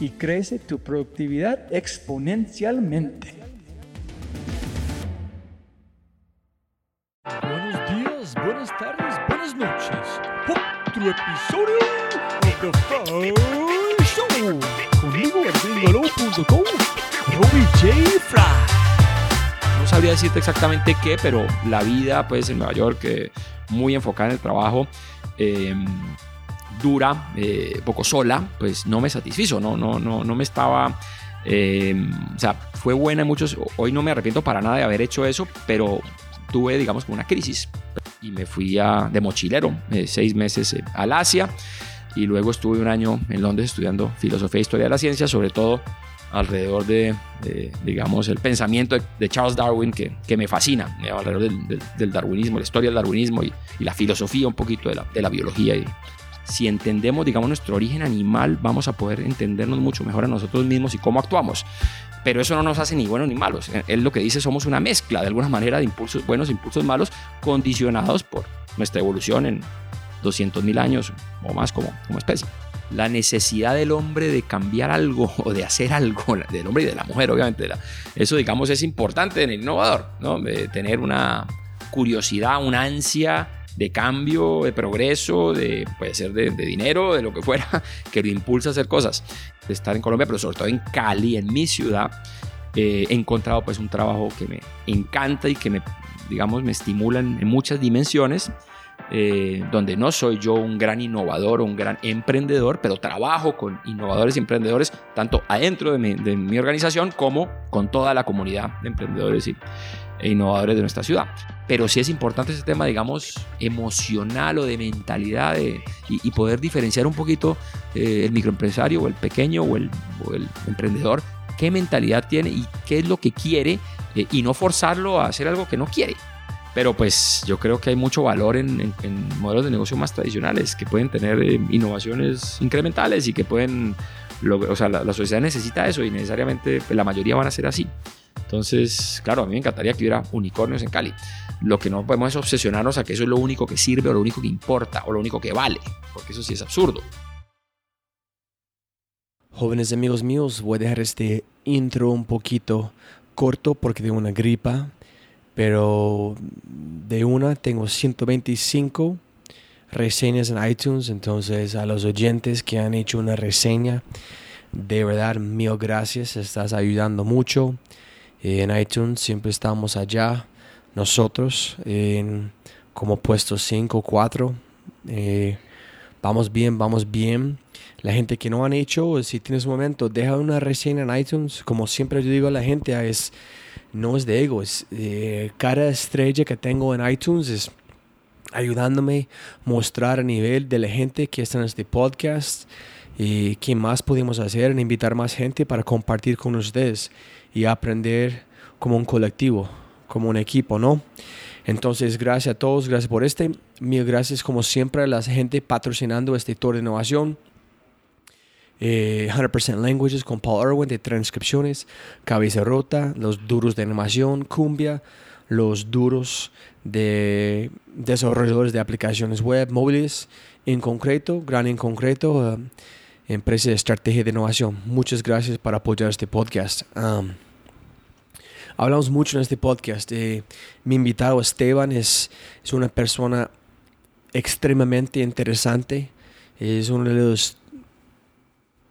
y crece tu productividad exponencialmente. Buenos días, buenas tardes, buenas noches. Otro episodio de The Fry Show. Conmigo, gringolo.com, Robbie J. Fry no sabría decirte exactamente qué, pero la vida pues en Nueva York, eh, muy enfocada en el trabajo, em, dura, eh, poco sola, pues no me satisfizo, no, no, no, no me estaba... Em, o sea, fue buena en muchos, hoy no me arrepiento para nada de haber hecho eso, pero tuve, digamos, una crisis y me fui a, de mochilero eh, seis meses al Asia y luego estuve un año en Londres estudiando filosofía e historia de la ciencia, sobre todo alrededor de, digamos, el pensamiento de, Charles Darwin que, que me fascina, alrededor del, del, darwinismo, la historia del darwinismo y, y, la filosofía un poquito de la, de la biología. Y si entendemos, digamos, nuestro origen animal, vamos a poder entendernos mucho mejor a nosotros mismos y cómo actuamos. Pero eso no nos hace ni buenos ni malos. Él lo que dice, somos una mezcla de alguna manera de impulsos buenos, impulsos malos, condicionados por nuestra evolución en 200.000 años o más como, como especie la necesidad del hombre de cambiar algo o de hacer algo, del hombre y de la mujer, obviamente. Eso, digamos, es importante en el innovador, ¿no? De tener una curiosidad, una ansia de cambio, de progreso, de, puede ser de, dinero, de lo que fuera, que lo impulsa a hacer cosas. De estar en Colombia, pero sobre todo en Cali, en mi ciudad, eh, he encontrado pues un trabajo que me encanta y que me, digamos, me estimula en muchas dimensiones eh, donde no soy yo un gran innovador o un gran emprendedor, pero trabajo con innovadores y emprendedores tanto adentro de mi, organización como con toda la comunidad de emprendedores y, e innovadores de nuestra ciudad. Pero sí es importante ese tema, digamos, emocional o de mentalidad y, poder diferenciar un poquito eh, el microempresario o el pequeño o el, emprendedor, qué mentalidad tiene y qué es lo que quiere eh, y no forzarlo a hacer algo que no quiere. Pero pues yo creo que hay mucho valor en, modelos de negocio más tradicionales que pueden tener eh, innovaciones incrementales y que pueden, o sea, la, sociedad necesita eso y necesariamente pues, la mayoría van a ser así. Entonces, claro, a mí me encantaría que hubiera unicornios en Cali. Lo que no podemos es obsesionarnos a que eso es lo único que sirve o lo único que importa o lo único que vale, porque eso sí es absurdo. Jóvenes amigos míos, voy a dejar este intro un poquito corto porque tengo una gripa pero de una tengo 125 reseñas en iTunes, entonces a los oyentes que han hecho una reseña, de verdad, mil gracias, estás ayudando mucho. Eh, en iTunes siempre estamos allá, nosotros, en como puesto 5 o 4. vamos bien, vamos bien. La gente que no han hecho, si tienes un momento, deja una reseña en iTunes. Como siempre yo digo a la gente, es no es de ego, es eh, cada estrella que tengo en iTunes es ayudándome a mostrar a nivel de la gente que está en este podcast y qué más podemos hacer en invitar más gente para compartir con ustedes y aprender como un colectivo, como un equipo, ¿no? Entonces, gracias a todos, gracias por este. Mil gracias como siempre a la gente patrocinando este tour de innovación. 100% eh, Languages con Paul Irwin de transcripciones, Cabeza Rota, los duros de animación, Cumbia, los duros de desarrolladores de aplicaciones web, móviles, en concreto, gran en concreto, uh, empresa de estrategia de innovación. Muchas gracias por apoyar este podcast. Um, hablamos mucho en este podcast. Eh, mi invitado Esteban es, es una persona extremadamente interesante. Es uno de los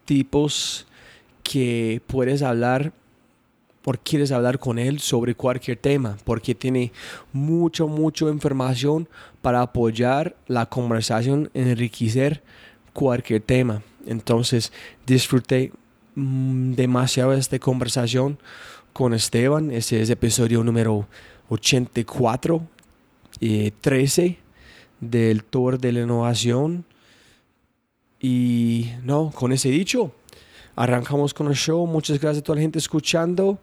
tipos que puedes hablar o quieres hablar con él sobre cualquier tema, porque tiene mucho, mucha información para apoyar la conversación, enriquecer cualquier tema. Entonces disfruté mm, demasiado esta conversación con Esteban. Este es episodio número 84 y 13 del Tour de la Innovación. Y no, con ese dicho, arrancamos con el show. Muchas gracias a toda la gente escuchando.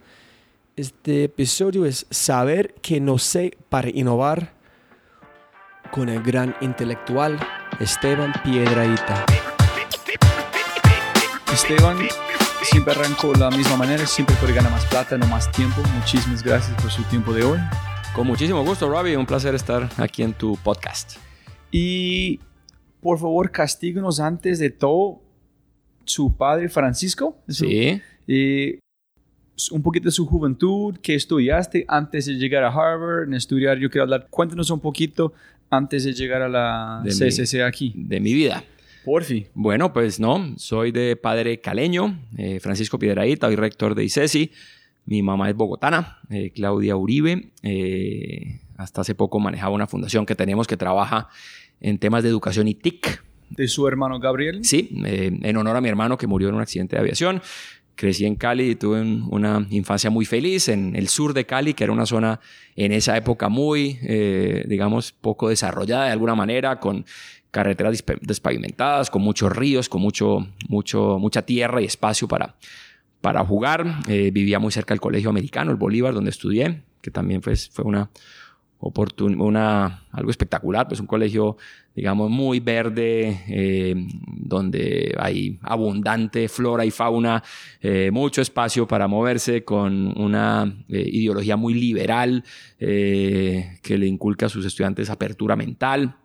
Este episodio es Saber que no sé para innovar con el gran intelectual Esteban Piedraíta. Esteban siempre arrancó de la misma manera, siempre puede ganar más plata, no más tiempo. Muchísimas gracias por su tiempo de hoy. Con muchísimo gusto, Robbie. Un placer estar aquí en tu podcast. Y por favor, castíguenos antes de todo su padre Francisco. sí. Y un poquito de su juventud, qué estudiaste antes de llegar a Harvard, en estudiar, yo quiero hablar, cuéntanos un poquito antes de llegar a la CCC aquí. De mi vida. Por fin. Bueno, pues no, soy de padre caleño, eh, Francisco Piedraíta, hoy rector de ICESI. Mi mamá es bogotana, eh, Claudia Uribe. Eh, hasta hace poco manejaba una fundación que tenemos que trabaja en temas de educación y TIC. ¿De su hermano Gabriel? Sí, en honor a mi hermano que murió en un accidente de aviación. Crecí en Cali y tuve una infancia muy feliz en el sur de Cali, que era una zona en esa época muy, digamos, poco desarrollada de alguna manera, con carreteras despavimentadas, con muchos ríos, con mucho, mucho, mucha tierra y espacio para, para jugar. Eh, vivía muy cerca del colegio americano, el Bolívar, donde estudié, que también pues, fue una una, algo espectacular, pues un colegio, digamos, muy verde, eh, donde hay abundante flora y fauna, eh, mucho espacio para moverse, con una ideología muy liberal que le inculca a sus estudiantes apertura mental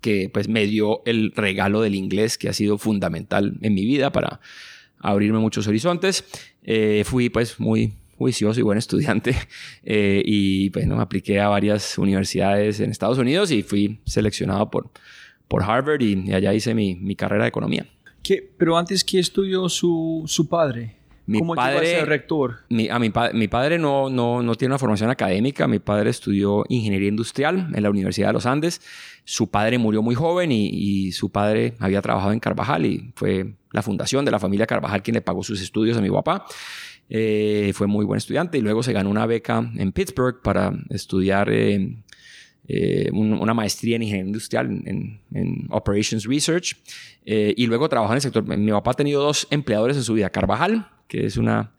que pues me dio el regalo del inglés que ha sido fundamental en mi vida para abrirme muchos horizontes. Eh, fui pues muy juicioso y buen estudiante eh, y pues me apliqué a varias universidades en Estados Unidos y fui seleccionado por, por Harvard y, allá hice mi, mi, carrera de economía. ¿Qué? Pero antes, ¿qué estudió su, su padre? Mi ¿Cómo padre, a ser rector? Mi, a mi, mi padre no, no, no, tiene una formación académica. Mi padre estudió ingeniería industrial en la Universidad de los Andes. Su padre murió muy joven y, y, su padre había trabajado en Carvajal y fue la fundación de la familia Carvajal quien le pagó sus estudios a mi papá. Eh, fue muy buen estudiante y luego se ganó una beca en Pittsburgh para estudiar eh, eh, una maestría en ingeniería industrial en, en Operations Research y luego trabajó en el sector. Mi papá ha tenido dos empleadores en su vida, Carvajal, que es una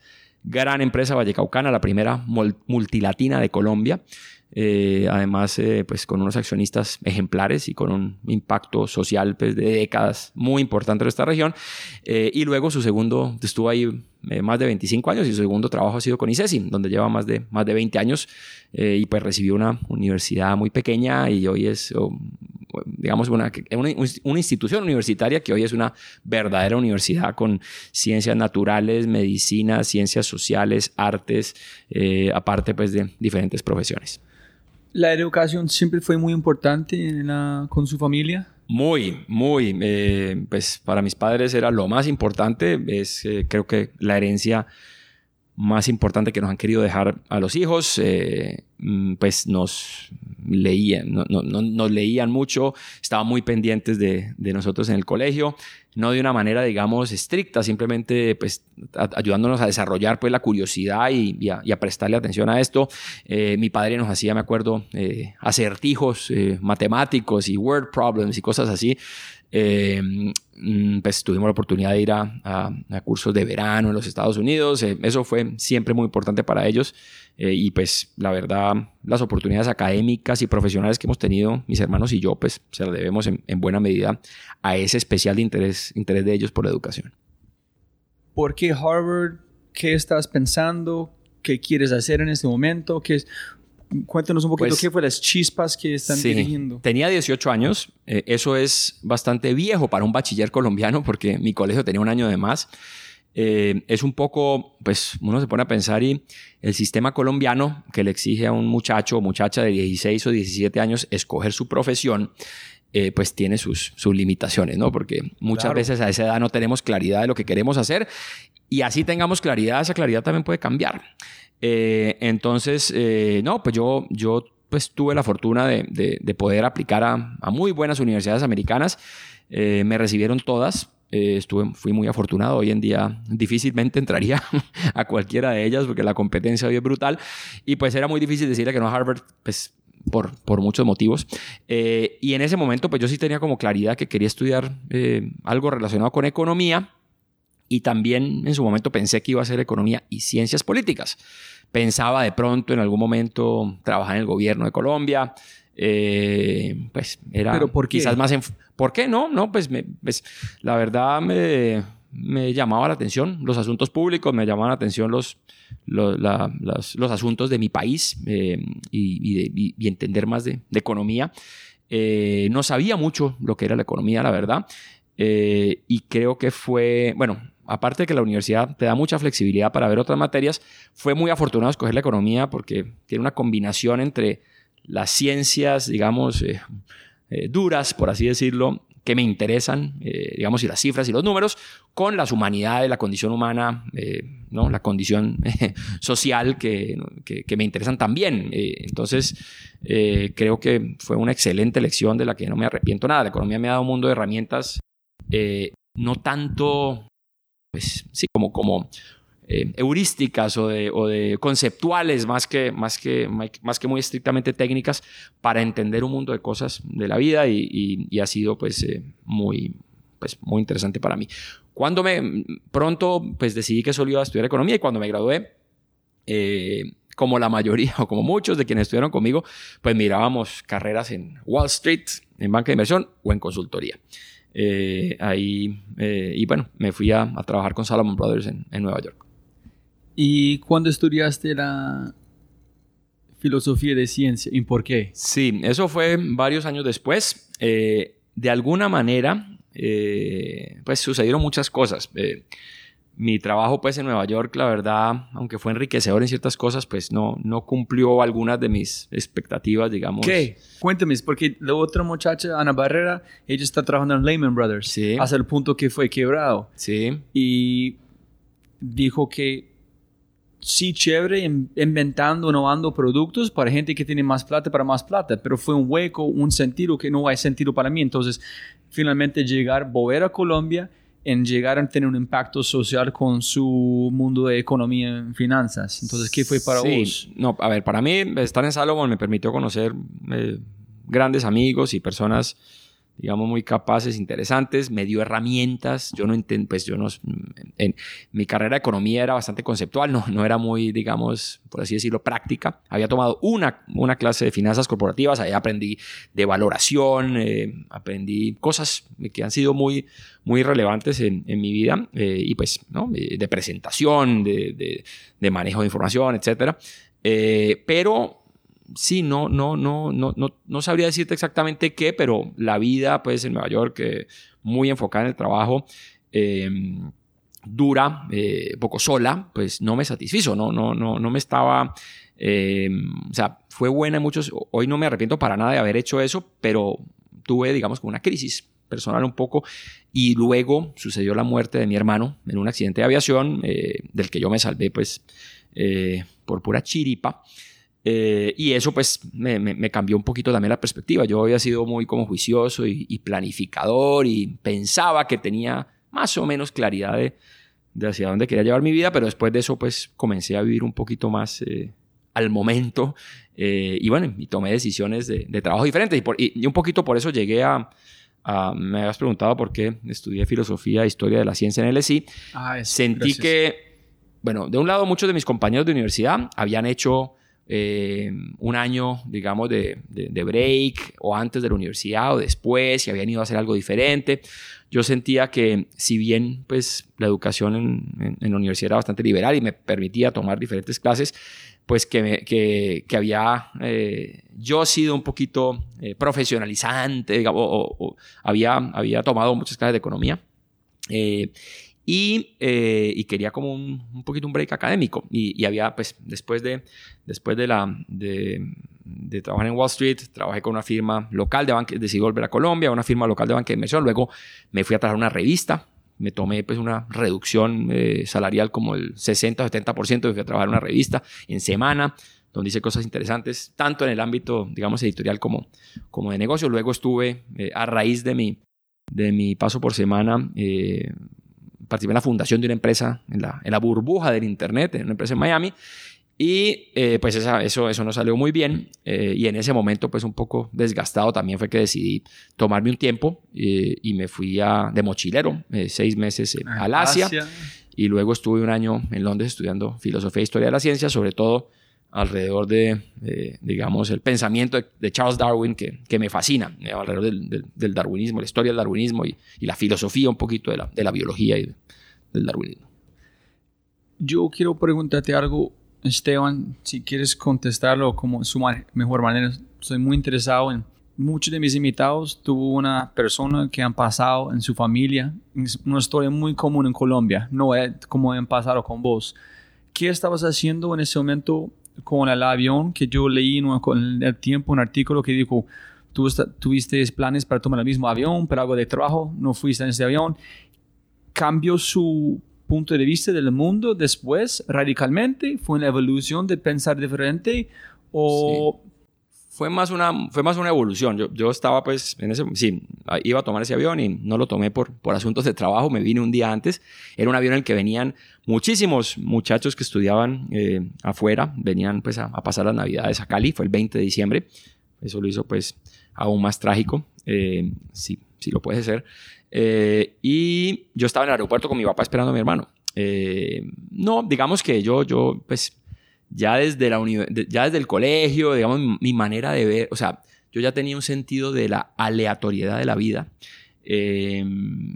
gran empresa vallecaucana, la primera multilatina de Colombia. Eh, además, eh, pues con unos accionistas ejemplares y con un impacto social pues, de décadas muy importante en esta región. Eh, y luego su segundo, estuvo ahí más de 25 años y su segundo trabajo ha sido con ICESI, donde lleva más de, más de 20 años y pues recibió una universidad muy pequeña y hoy es, digamos, una, una, institución universitaria que hoy es una verdadera universidad con ciencias naturales, medicina, ciencias sociales, artes, eh, aparte pues de diferentes profesiones. ¿La educación siempre fue muy importante con su familia? Muy, muy. Eh, pues para mis padres era lo más importante. Es, eh, creo que la herencia más importante que nos han querido dejar a los hijos, eh, mm, pues nos leían, no, nos leían mucho, estaban muy pendientes de, nosotros en el colegio. no de una manera, digamos, estricta, simplemente pues ayudándonos a desarrollar pues la curiosidad y, a, prestarle atención a esto. Eh, mi padre nos hacía, me acuerdo, eh, acertijos eh, matemáticos y word problems y cosas así. Mm, pues tuvimos la oportunidad de ir a, cursos de verano en los Estados Unidos. eso fue siempre muy importante para ellos. y pues la verdad, las oportunidades académicas y profesionales que hemos tenido, mis hermanos y yo, pues se las debemos en, en buena medida a ese especial interés, interés de ellos por la educación. ¿Por qué Harvard? ¿Qué estás pensando? ¿Qué quieres hacer en este momento? ¿Qué Cuéntanos un poquito pues, qué fue las chispas que están sí, dirigiendo. Tenía 18 años. Eh, eso es bastante viejo para un bachiller colombiano porque mi colegio tenía un año de más. Eh, es un poco, pues uno se pone a pensar y el sistema colombiano que le exige a un muchacho o muchacha de 16 o 17 años escoger su profesión, eh, pues tiene sus, sus limitaciones, ¿no? Porque muchas veces a esa edad no tenemos claridad de lo que queremos hacer y así tengamos claridad, esa claridad también puede cambiar. Eh, entonces, eh, no, pues yo, yo pues tuve la fortuna de, de, poder aplicar a, muy buenas universidades americanas. me recibieron todas, estuve, fui muy afortunado. Hoy en día difícilmente entraría a cualquiera de ellas porque la competencia hoy es brutal. Y pues era muy difícil decirle que no a Harvard, pues por, muchos motivos. Eh, y en ese momento, pues yo sí tenía como claridad que quería estudiar eh, algo relacionado con economía y también en su momento pensé que iba a ser economía y ciencias políticas. Pensaba de pronto en algún momento trabajar en el gobierno de Colombia. Eh, pues era ¿Pero por quizás más... En, ¿Por qué no? No, pues, me, pues la verdad me, me llamaba la atención los asuntos públicos, me llamaban la atención los, los, asuntos de mi país eh, y, entender más de, economía. Eh, no sabía mucho lo que era la economía, la verdad. Eh, y creo que fue, bueno, aparte de que la universidad te da mucha flexibilidad para ver otras materias, fue muy afortunado escoger la economía porque tiene una combinación entre las ciencias, digamos, duras, por así decirlo, que me interesan, eh, digamos, y las cifras y los números, con las humanidades, la condición humana, eh, ¿no? la condición social que, que, me interesan también. Eh, entonces, creo que fue una excelente elección de la que no me arrepiento nada. La economía me ha dado un mundo de herramientas, no tanto, pues sí, como, como eh, heurísticas o de, conceptuales más que, más, que, más que muy estrictamente técnicas para entender un mundo de cosas de la vida y, ha sido pues eh, muy, pues muy interesante para mí. Cuando me pronto pues decidí que solo iba a estudiar economía y cuando me gradué, eh, como la mayoría o como muchos de quienes estudiaron conmigo, pues mirábamos carreras en Wall Street, en banca de inversión o en consultoría. Ahí, y bueno, me fui a, trabajar con Salomon Brothers en Nueva York. ¿Y cuándo estudiaste la filosofía de ciencia y por qué? Sí, eso fue varios años después. Eh, de alguna manera, eh, pues sucedieron muchas cosas. Mi trabajo pues en Nueva York, la verdad, aunque fue enriquecedor en ciertas cosas, pues no, no cumplió algunas de mis expectativas, digamos. ¿Qué? Cuéntame, porque la otra muchacha, Ana Barrera, ella está trabajando en Lehman Brothers. Sí. Hasta el punto que fue quebrado. Sí. Y dijo que sí chévere inventando, innovando productos para gente que tiene más plata para más plata, pero fue un hueco, un sentido que no hay sentido para mí. Entonces, finalmente llegar, volver a Colombia en llegar a tener un impacto social con su mundo de economía y finanzas. Entonces, ¿qué fue para sí, vos? No, a ver, para mí estar en Salomon me permitió conocer eh, grandes amigos y personas digamos, muy capaces, interesantes, me dio herramientas, yo no entiendo, pues yo no, en, mi carrera de economía era bastante conceptual, no, no era muy, digamos, por así decirlo, práctica. Había tomado una, una clase de finanzas corporativas, ahí aprendí de valoración, eh, aprendí cosas que han sido muy, muy relevantes en, en mi vida, eh, y pues, ¿no? De, presentación, de, de, manejo de información, etcétera. Eh, pero sí, no, no, no, no, no, no sabría decirte exactamente qué, pero la vida, pues, en Nueva York, eh, muy enfocada en el trabajo, em, dura, eh, poco sola, pues no me satisfizo, no, no, no, no me estaba, em, o sea, fue buena en muchos, hoy no me arrepiento para nada de haber hecho eso, pero tuve, digamos, como una crisis personal un poco, y luego sucedió la muerte de mi hermano en un accidente de aviación, eh, del que yo me salvé, pues, por pura chiripa. Eh, y eso pues me, me- me cambió un poquito también la perspectiva. Yo había sido muy como juicioso y, y planificador y pensaba que tenía más o menos claridad de, de hacia dónde quería llevar mi vida, pero después de eso pues comencé a vivir un poquito más eh, al momento eh, y bueno, y tomé decisiones de, de trabajo diferentes y, por- y- y un poquito por eso llegué a, a- Me habías preguntado por qué estudié filosofía e historia de la ciencia en el LSI. Ah, es- Sentí gracias. que, bueno, de un lado muchos de mis compañeros de universidad habían hecho eh, un año, digamos, de, break o antes de la universidad o después y habían ido a hacer algo diferente. Yo sentía que si bien pues la educación en, en- la universidad era bastante liberal y me permitía tomar diferentes clases, pues que, que, había eh, yo sido un poquito eh, profesionalizante, digamos, o había, había tomado muchas clases de economía. Eh, y, eh, y quería como un, un poquito un break académico. Y, y había, pues, después de, después de, la, de, de trabajar en Wall Street, trabajé con una firma local de banca, decidí volver a Colombia, una firma local de banca de inversión. Luego me fui a trabajar una revista. Me tomé pues una reducción eh, salarial como el 60 o 70% y fui a trabajar una revista en semana, donde hice cosas interesantes, tanto en el ámbito, digamos, editorial como, como de negocio. Luego estuve, eh, a raíz de mi, de mi paso por semana, eh, participé en la fundación de una empresa, en la, en la burbuja del Internet, en una empresa en Miami. Y eh, pues esa- eso, eso no salió muy bien. eh, y en ese momento, pues un poco desgastado, también fue que decidí tomarme un tiempo eh, y me fui a, de mochilero, seis meses eh, al Asia. Y luego estuve un año en Londres estudiando filosofía e historia de la ciencia, sobre todo alrededor de, digamos, el pensamiento de, de Charles Darwin que, que me fascina, eh, alrededor del, del- del darwinismo, la historia del darwinismo y, y la filosofía un poquito de la, de la biología y del darwinismo. Yo quiero preguntarte algo, Esteban, si quieres contestarlo como su mejor manera. Estoy muy interesado en muchos de mis invitados. Tuvo una persona que han pasado en su familia, es una historia muy común en Colombia, no es como han pasado con vos. ¿Qué estabas haciendo en ese momento con el avión? Que yo leí en un- con el tiempo un artículo que dijo, tú tuviste planes para tomar el mismo avión, pero algo de trabajo, no fuiste en ese avión cambió su punto de vista del mundo después radicalmente? ¿Fue una evolución de pensar diferente? ¿O Fue más una, fue más una evolución. Yo, yo estaba pues en ese, sí, iba a tomar ese avión y no lo tomé por, por asuntos de trabajo, me vine un día antes. Era un avión en el que venían muchísimos muchachos que estudiaban eh, afuera, venían pues a, pasar las navidades a Cali, fue el 20 de diciembre. Eso lo hizo pues aún más trágico, eh, sí, sí lo puede ser. Eh, y yo estaba en el aeropuerto con mi papá esperando a mi hermano. Eh, no, digamos que yo, yo, pues, ya desde, la ya desde el colegio, digamos, mi, mi manera de ver, o sea, yo ya tenía un sentido de la aleatoriedad de la vida. Eh,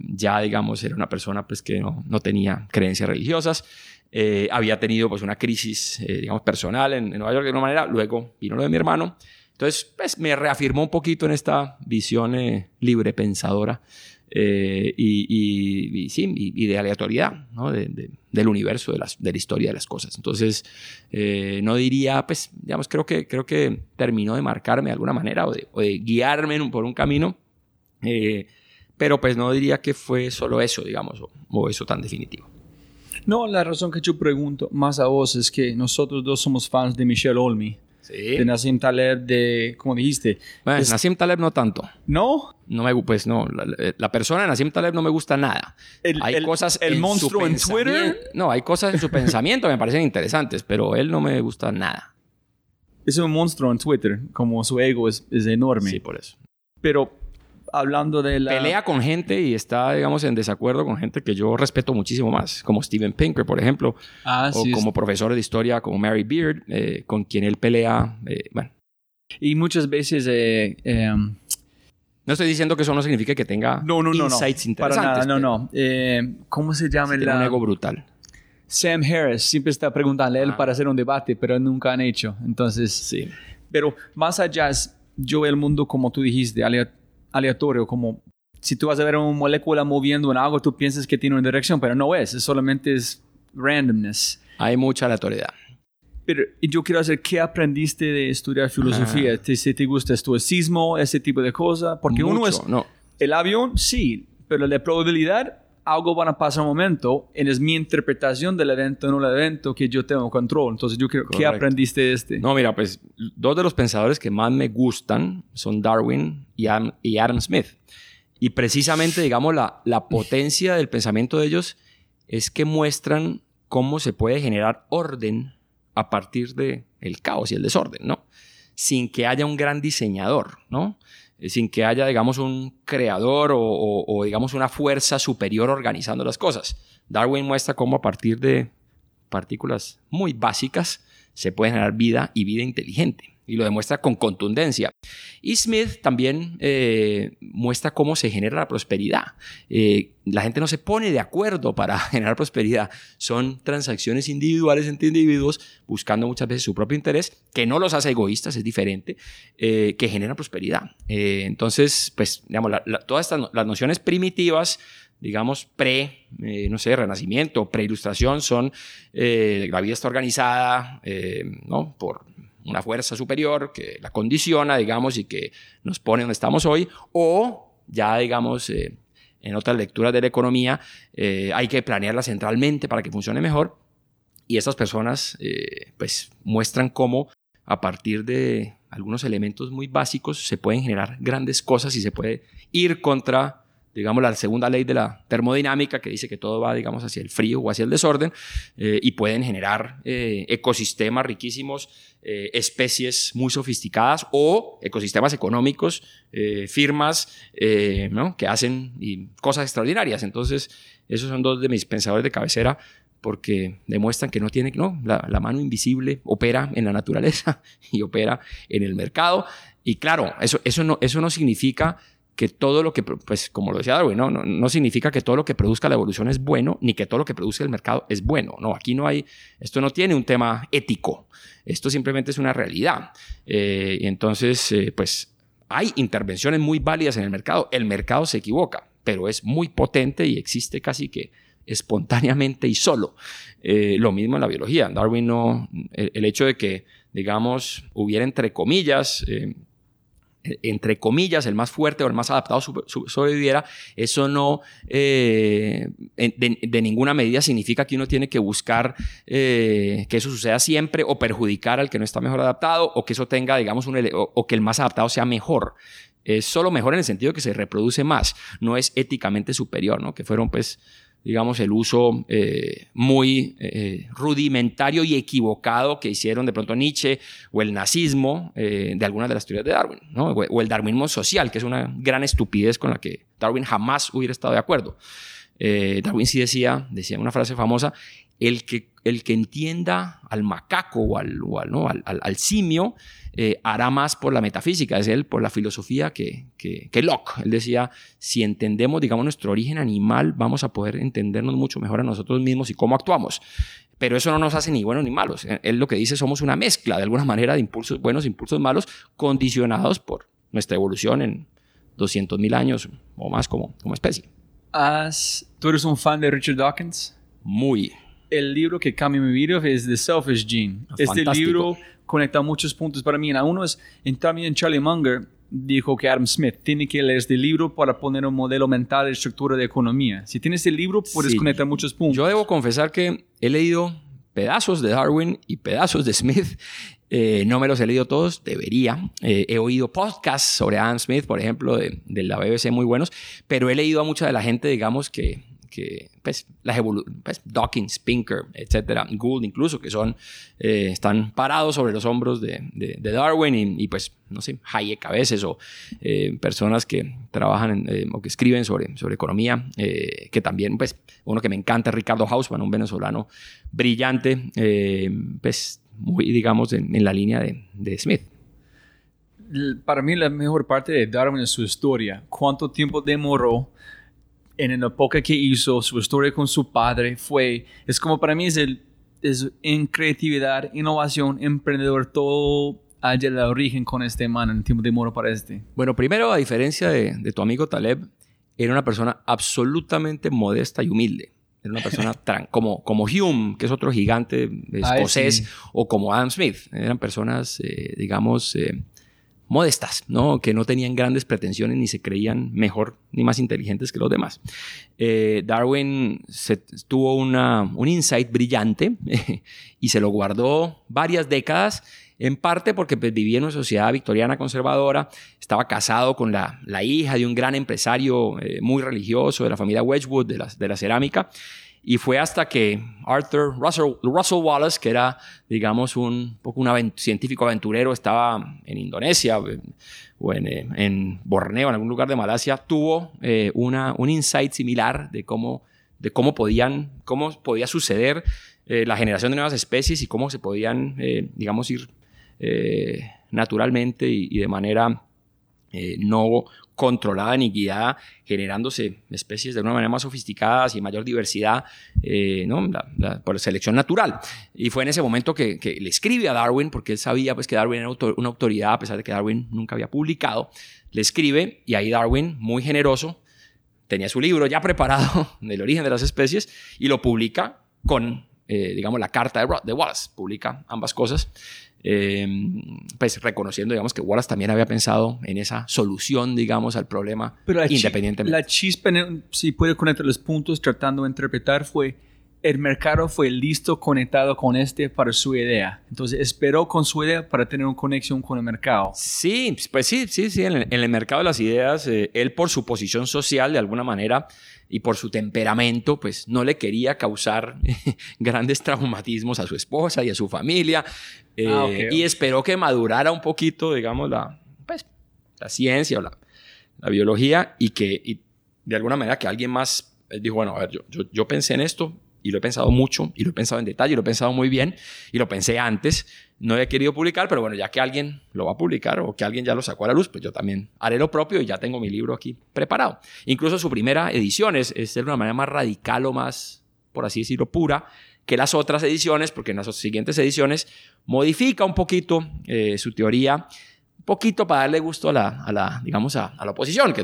ya, digamos, era una persona pues que no, no tenía creencias religiosas. Eh, había tenido pues una crisis, eh, digamos, personal en, en Nueva York de una manera. Luego vino lo de mi hermano. Entonces, pues me reafirmó un poquito en esta visión eh, libre pensadora eh, y, y- y sí, y, de aleatoriedad ¿no? De- de- del universo, de, las, de la historia de las cosas. Entonces, eh, no diría, pues, digamos, creo que, creo que terminó de marcarme de alguna manera o de, o guiarme un- por un camino, eh, pero pues no diría que fue solo eso, digamos, o, o eso tan definitivo. no? La razón que yo pregunto más a vos es que nosotros dos somos fans de Michelle Olmi, Sí. de Nassim Taleb, de, como dijiste, Bueno, Es- Nassim Taleb no tanto. ¿no? No me, pues no, la, la- persona de Nassim Taleb no me gusta nada. El- hay el- cosas el en su monstruo en Twitter. No, hay cosas en su pensamiento que me parecen interesantes, pero él no me gusta nada. Es un monstruo en Twitter, como su ego es, es enorme. Sí, por eso. Pero hablando de la... Pelea con gente y está, digamos, en desacuerdo con gente que yo respeto muchísimo más, como Steven Pinker, por ejemplo, Ah, o sí, es- como profesor de historia como Mary Beard, eh, con quien él pelea. eh, bueno, Y muchas veces... eh, em, no estoy diciendo que eso no signifique que tenga no, no, no, no. insights Para nada, interesantes. no, no. Eh, ¿Cómo se llama? tiene la- un ego brutal. Sam Harris siempre está preguntando a él Ah. para hacer un debate, pero nunca han hecho. Entonces, Sí. pero más allá, es- yo veo el mundo como tú dijiste, alea- aleatorio, como si tú vas a ver una molécula moviendo en algo, tú piensas que tiene una dirección, pero no es, es solamente es randomness. Hay mucha aleatoriedad. Pero yo quiero hacer, ¿qué aprendiste de estudiar filosofía? ¿Te, si te gusta estoicismo, ese tipo de cosas? Porque uno Mucho, es, No, el avión, sí, pero la probabilidad algo va a pasar un momento, y es mi interpretación del evento, no el evento que yo tengo control. Entonces, yo creo, ¿qué aprendiste de este? No, mira, pues dos de los pensadores que más me gustan son Darwin y Adam, y Adam Smith. Y precisamente, digamos, la, la potencia del pensamiento de ellos es que muestran cómo se puede generar orden a partir del el caos y el desorden, ¿no? Sin que haya un gran diseñador, ¿no? Eh, Sin que haya, digamos, un creador o, digamos, una fuerza superior organizando las cosas. Darwin muestra cómo a partir de partículas muy básicas se puede generar vida y vida inteligente. Y lo demuestra con contundencia. Y Smith también eh, muestra cómo se genera la prosperidad. Eh, la gente no se pone de acuerdo para generar prosperidad. Son transacciones individuales entre individuos buscando muchas veces su propio interés, que no los hace egoístas, es diferente, eh, que generan prosperidad. Eh, entonces, pues, digamos, todas estas las nociones primitivas digamos, pre, no sé, renacimiento, pre-ilustración, son la vida está organizada ¿no? por una fuerza superior que la condiciona, digamos, y que nos pone donde estamos hoy, o ya, digamos, eh, en otras lecturas de la economía, eh, hay que planearla centralmente para que funcione mejor. Y estas personas, eh, pues, muestran cómo a partir de algunos elementos muy básicos se pueden generar grandes cosas y se puede ir contra digamos, la segunda ley de la termodinámica que dice que todo va, digamos, hacia el frío o hacia el desorden eh, y pueden generar eh, ecosistemas riquísimos, eh, especies muy sofisticadas o ecosistemas económicos, eh, firmas eh, que hacen cosas extraordinarias. Entonces, esos son dos de mis pensadores de cabecera porque demuestran que no tiene, no, la, la mano invisible opera en la naturaleza y opera en el mercado. Y claro, eso, eso, no, eso no significa que todo lo que, pues como lo decía Darwin, ¿no? No, significa que todo lo que produzca la evolución es bueno, ni que todo lo que produce el mercado es bueno. No, aquí no hay, esto no tiene un tema ético, esto simplemente es una realidad. Eh, y entonces, eh, pues hay intervenciones muy válidas en el mercado, el mercado se equivoca, pero es muy potente y existe casi que espontáneamente y solo. Eh, lo mismo en la biología. Darwin no, el, hecho de que, digamos, hubiera entre comillas, entre comillas, el más fuerte o el más adaptado sobreviviera, eso no eh, de, ninguna medida significa que uno tiene que buscar eh, que eso suceda siempre o perjudicar al que no está mejor adaptado o que eso tenga, digamos, un, o, o que el más adaptado sea mejor. Es solo mejor en el sentido de que se reproduce más, no es éticamente superior, ¿no? Que fueron, pues, digamos, el uso eh, muy eh, rudimentario y equivocado que hicieron de pronto Nietzsche o el nazismo eh, de algunas de las teorías de Darwin, ¿no? o el darwinismo social, que es una gran estupidez con la que Darwin jamás hubiera estado de acuerdo. Darwin sí decía, decía una frase famosa, el que, el que entienda al macaco o al, o al, ¿no? al, simio eh, hará más por la metafísica, es él por la filosofía que, que, que, Locke. Él decía, si entendemos, digamos, nuestro origen animal, vamos a poder entendernos mucho mejor a nosotros mismos y cómo actuamos. Pero eso no nos hace ni buenos ni malos. Él lo que dice, somos una mezcla, de alguna manera, de impulsos buenos, impulsos malos, condicionados por nuestra evolución en 200.000 años o más como, como especie. ¿Tú eres un fan de Richard Dawkins? Muy. El libro que cambió mi vida es The Selfish Gene. Este Fantástico. libro conecta muchos puntos para mí. Uno es, en, también Charlie Munger dijo que Adam Smith tiene que leer este libro para poner un modelo mental de estructura de economía. Si tienes el libro, puedes Sí. conectar muchos puntos. Yo debo confesar que he leído pedazos de Darwin y pedazos de Smith. Eh, no me los he leído todos, debería. Eh, he oído podcasts sobre Adam Smith, por ejemplo, de, de la BBC muy buenos, pero he leído a mucha de la gente, digamos, que, que pues, las pues, Dawkins, Pinker, etcétera, Gould incluso, que son, eh, están parados sobre los hombros de, de, de Darwin y, y, pues, no sé, Hayek a veces, o eh, personas que trabajan en, eh, o que escriben sobre, sobre economía, eh, que también, pues, uno que me encanta es Ricardo Hausmann, un venezolano brillante, eh, pues, muy, digamos, en, en la línea de, de Smith. Para mí la mejor parte de Darwin es su historia. Cuánto tiempo demoró en la época que hizo, su historia con su padre fue, es como para mí es, el, es en creatividad, innovación, emprendedor, todo allá el origen con este man, el tiempo demoró para este. Bueno, primero, a diferencia de, de tu amigo Taleb, era una persona absolutamente modesta y humilde. Era una persona tran- como, como Hume, que es otro gigante escocés, sí. o como Adam Smith. Eran personas, eh, digamos, eh, modestas, ¿no? que no tenían grandes pretensiones ni se creían mejor ni más inteligentes que los demás. Eh, Darwin tuvo una, un insight brillante y se lo guardó varias décadas, en parte porque pues, vivía en una sociedad victoriana conservadora, estaba casado con la, la hija de un gran empresario eh, muy religioso de la familia Wedgwood, de de la cerámica, y fue hasta que Arthur Russell, Wallace, que era, digamos, un poco un científico aventurero, estaba en Indonesia o en, eh, en, Borneo, en algún lugar de Malasia, tuvo eh, una, un insight similar de cómo, de cómo, podían, cómo podía suceder eh, la generación de nuevas especies y cómo se podían, digamos, ir naturalmente y, de manera no controlada ni guiada, generándose especies de una manera más sofisticada y mayor diversidad eh, ¿no? por selección natural. Y fue en ese momento que, le escribe a Darwin, porque él sabía pues, que Darwin era una autoridad, a pesar de que Darwin nunca había publicado. Le escribe y ahí Darwin, muy generoso, tenía su libro ya preparado del origen de las especies y lo publica con, eh, digamos, la carta de, de Wallace. Publica ambas cosas. Eh, pues reconociendo, digamos, que Wallace también había pensado en esa solución, digamos, al problema Pero la independientemente. la chispa, si puede conectar los puntos tratando de interpretar, fue el mercado fue listo, conectado con este para su idea. Entonces esperó con su idea para tener una conexión con el mercado. Sí, pues sí, sí, sí. En el, mercado de las ideas, eh, él por su posición social, de alguna manera, y por su temperamento, pues no le quería causar grandes traumatismos a su esposa y a su familia. Ah, eh, y esperó que madurara un poquito, digamos, la, pues, la ciencia o la, la biología y que de alguna manera que alguien más eh, dijo, bueno, a ver, yo, yo, yo pensé en esto, y lo he pensado mucho y lo he pensado en detalle y lo he pensado muy bien y lo pensé antes. No he querido publicar, pero bueno, ya que alguien lo va a publicar o que alguien ya lo sacó a la luz, pues yo también haré lo propio y ya tengo mi libro aquí preparado. Incluso su primera edición es, de una manera más radical o más, por así decirlo, pura que las otras ediciones, porque en las siguientes ediciones modifica un poquito eh, su teoría poquito para darle gusto a la, a la digamos, a, la oposición, que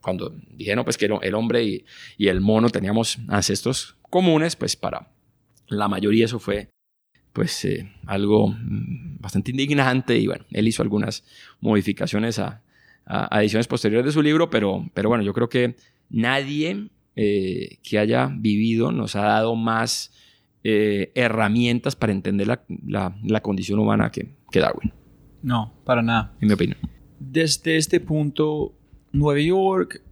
cuando dijeron pues, que el hombre y, y, el mono teníamos ancestros comunes, pues para la mayoría eso fue pues eh, algo mm, bastante indignante y bueno, él hizo algunas modificaciones a, a, ediciones posteriores de su libro, pero, pero bueno, yo creo que nadie eh, que haya vivido nos ha dado más eh, herramientas para entender la, la, la condición humana que, que Darwin. No, para nada. En mi opinión. Desde este punto, Nueva York,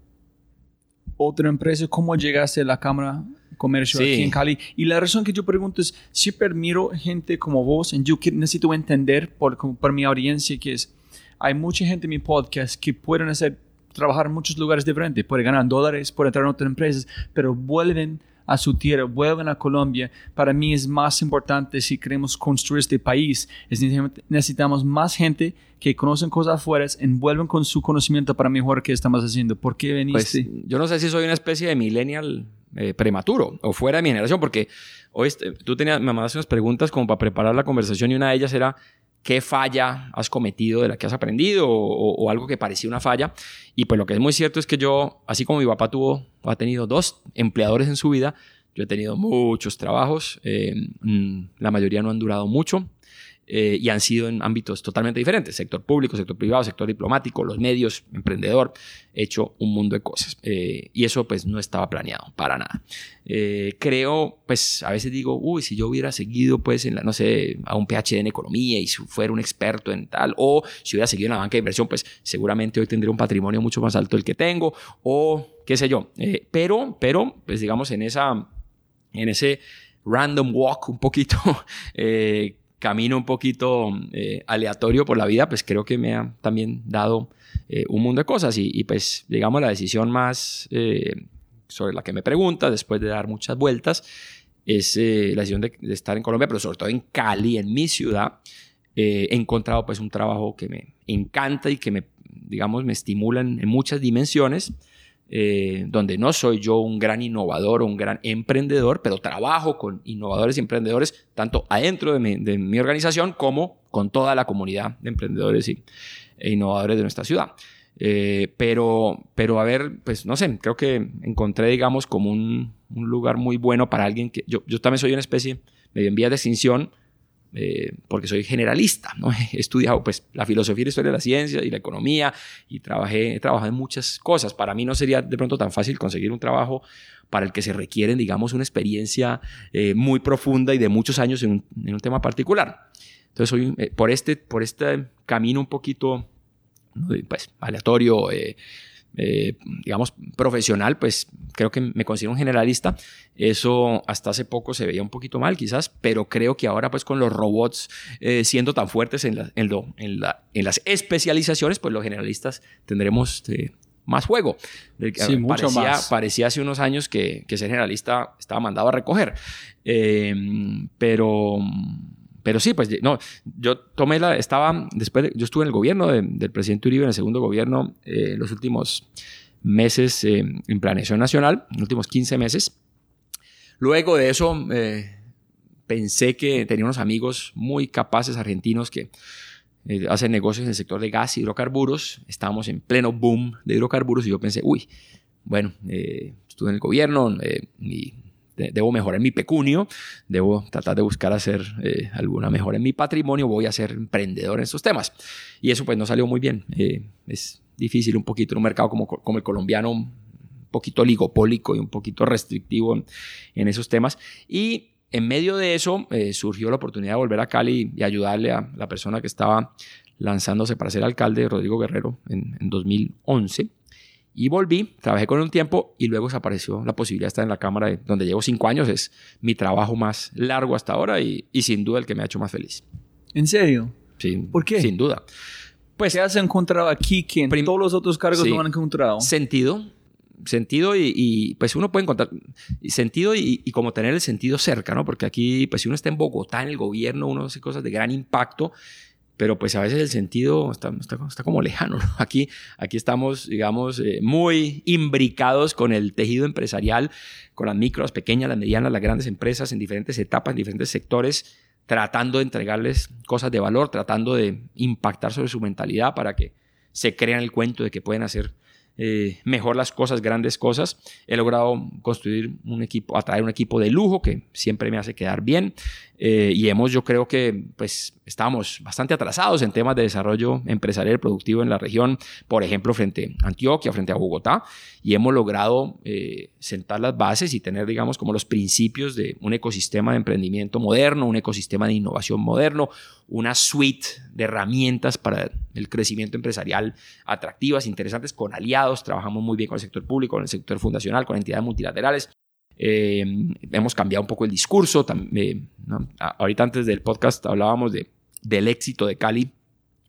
otra empresa, ¿cómo llegaste a la Cámara Comercio aquí en Cali? Y la razón que yo pregunto es, si permiro gente como vos, y yo necesito entender por, por mi audiencia que es, hay mucha gente en mi podcast que pueden hacer, trabajar en muchos lugares diferentes, pueden ganar dólares, pueden entrar en otras empresas, pero vuelven a su tierra, vuelven a Colombia. Para mí es más importante si queremos construir este país. Es, necesitamos más gente que conocen cosas afuera, envuelven con su conocimiento para mejorar qué estamos haciendo. ¿Por qué veniste? Pues, yo no sé si soy una especie de millennial eh, prematuro o fuera de mi generación, porque hoy tú tenías, me mandaste unas preguntas como para preparar la conversación y una de ellas era qué falla has cometido de la que has aprendido o, algo que parecía una falla. Y pues lo que es muy cierto es que yo, así como mi papá tuvo ha tenido dos empleadores en su vida, yo he tenido muchos trabajos, eh, mm, la mayoría no han durado mucho. Eh, y han sido en ámbitos totalmente diferentes, sector público, sector privado, sector diplomático, los medios, emprendedor, he hecho un mundo de cosas eh, y eso pues no estaba planeado para nada. Eh, creo, pues a veces digo, uy, si yo hubiera seguido pues en la, no sé, a un PhD en economía y si fuera un experto en tal, o si hubiera seguido en la banca de inversión, pues seguramente hoy tendría un patrimonio mucho más alto del que tengo, o qué sé yo. pero, pero, pues digamos en esa, en ese random walk un poquito camino un poquito eh, aleatorio por la vida, pues creo que me ha también dado eh, un mundo de cosas y, pues digamos la decisión más eh, sobre la que me pregunta después de dar muchas vueltas es la decisión de, estar en Colombia, pero sobre todo en Cali, en mi ciudad. he encontrado pues un trabajo que me encanta y que me, digamos, me estimula en muchas dimensiones eh, donde no soy yo un gran innovador o un gran emprendedor, pero trabajo con innovadores y emprendedores tanto adentro de mi, organización como con toda la comunidad de emprendedores y, e innovadores de nuestra ciudad. Eh, pero, pero a ver, pues no sé, creo que encontré, digamos, como un, lugar muy bueno para alguien que yo, yo también soy una especie medio en vía de extinción, eh, porque soy generalista, ¿no? He estudiado pues la filosofía y la historia de la ciencia y la economía y trabajé, he trabajado en muchas cosas. Para mí no sería de pronto tan fácil conseguir un trabajo para el que se requieren, digamos, una experiencia eh, muy profunda y de muchos años en un, en un tema particular. Entonces, soy, eh, por, este, por este camino un poquito pues, aleatorio, eh, digamos, profesional, pues creo que me considero un generalista. Eso hasta hace poco se veía un poquito mal, quizás, pero creo que ahora, pues con los robots eh, siendo tan fuertes en, la, en, lo, en, la, en, las especializaciones, pues los generalistas tendremos eh, más juego. Sí, mucho parecía, más. parecía hace unos años que, que ser generalista estaba mandado a recoger. Eh, pero pero sí, pues no, yo tomé la, estaba, después, de, yo estuve en el gobierno de, del presidente Uribe, en el segundo gobierno, eh, los últimos meses eh, en planeación nacional, los últimos 15 meses. Luego de eso, eh, pensé que tenía unos amigos muy capaces argentinos que eh, hacen negocios en el sector de gas y hidrocarburos. Estábamos en pleno boom de hidrocarburos y yo pensé, uy, bueno, estuve en el gobierno y debo mejorar mi pecunio, debo tratar de buscar hacer eh, alguna mejora en mi patrimonio, voy a ser emprendedor en estos temas. Y eso pues no salió muy bien. Eh, es difícil un poquito en un mercado como, como el colombiano, un poquito oligopólico y un poquito restrictivo en, esos temas. Y en medio de eso eh, surgió la oportunidad de volver a Cali y ayudarle a la persona que estaba lanzándose para ser alcalde, Rodrigo Guerrero, en, en 2011. Y volví, trabajé con él un tiempo y luego desapareció la posibilidad de estar en la Cámara de, donde llevo cinco años. Es mi trabajo más largo hasta ahora y, y, sin duda el que me ha hecho más feliz. ¿En serio? Sin, ¿Por qué? Sin duda. Pues, ¿Qué has encontrado aquí que en todos los otros cargos sí, no han encontrado? Sentido. Sentido y, y, pues uno puede encontrar sentido y, y, como tener el sentido cerca, ¿no? Porque aquí, pues si uno está en Bogotá, en el gobierno, uno hace cosas de gran impacto pero pues a veces el sentido está, está, como lejano. ¿no? Aquí, aquí estamos, digamos, eh, muy imbricados con el tejido empresarial, con las micros, las pequeñas, las medianas, las grandes empresas en diferentes etapas, en diferentes sectores, tratando de entregarles cosas de valor, tratando de impactar sobre su mentalidad para que se crean el cuento de que pueden hacer eh, mejor las cosas, grandes cosas. He logrado construir un equipo, atraer un equipo de lujo que siempre me hace quedar bien. Eh, y hemos, yo creo que, pues, estamos bastante atrasados en temas de desarrollo empresarial productivo en la región, por ejemplo, frente a Antioquia, frente a Bogotá, y hemos logrado eh, sentar las bases y tener, digamos, como los principios de un ecosistema de emprendimiento moderno, un ecosistema de innovación moderno, una suite de herramientas para el crecimiento empresarial atractivas, interesantes, con aliados, trabajamos muy bien con el sector público, con el sector fundacional, con entidades multilaterales. Eh, hemos cambiado un poco el discurso. Eh. Ahorita antes del podcast hablábamos de, del éxito de Cali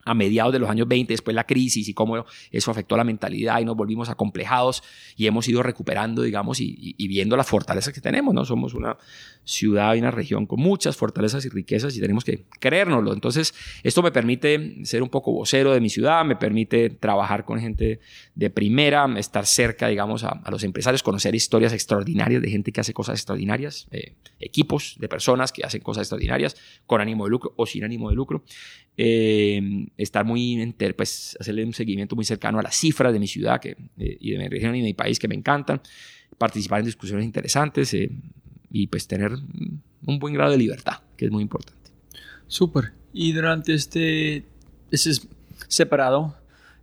a mediados de los años 20, después la crisis y cómo eso afectó la mentalidad y nos volvimos acomplejados y hemos ido recuperando, digamos, y, y, y, viendo las fortalezas que tenemos, ¿no? Somos una ciudad y una región con muchas fortalezas y riquezas y tenemos que creérnoslo. Entonces, esto me permite ser un poco vocero de mi ciudad, me permite trabajar con gente de primera, estar cerca, digamos, a, los empresarios, conocer historias extraordinarias de gente que hace cosas extraordinarias, eh, equipos de personas que hacen cosas extraordinarias con ánimo de lucro o sin ánimo de lucro. Eh, estar muy, enter, pues hacerle un seguimiento muy cercano a las cifras de mi ciudad que, eh, y de mi región y de mi país que me encantan, participar en discusiones interesantes y pues tener un buen grado de libertad, que es muy importante. Súper. Y durante este, ese es separado,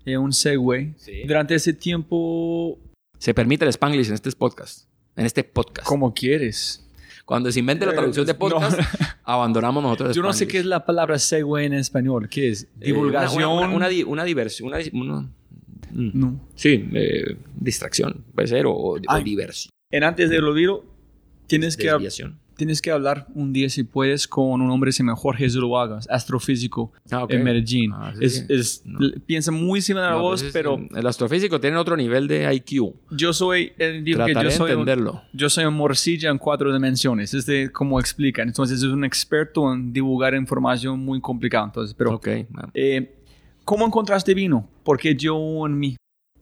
eh, un segue, sí. durante ese tiempo... Se permite el spanglish en este podcast, en este podcast. Como quieres. Cuando se invente la traducción de podcast, no. abandonamos nosotros. Yo no sé qué es la palabra segue en español. ¿Qué es? Divulgación. Eh, una, una, una, una, diversión. Una, no. Sí, eh, distracción, puede ser, o, o diversión. En antes de olvido, tienes que, tienes que hablar un día, si puedes, con un hombre se llama Jorge Zuluaga, astrofísico ah, okay. en Medellín. Ah, sí, es, es, No. Piensa muy similar a No, vos, pues es- pero El astrofísico tiene otro nivel de IQ. yo soy, eh, digo que yo soy, de un, entenderlo. yo soy un morcilla en cuatro dimensiones. Es de cómo explican. Entonces, es un experto en divulgar información muy complicada. Entonces, pero. Eh, ¿Cómo encontraste vino? Porque yo en mi,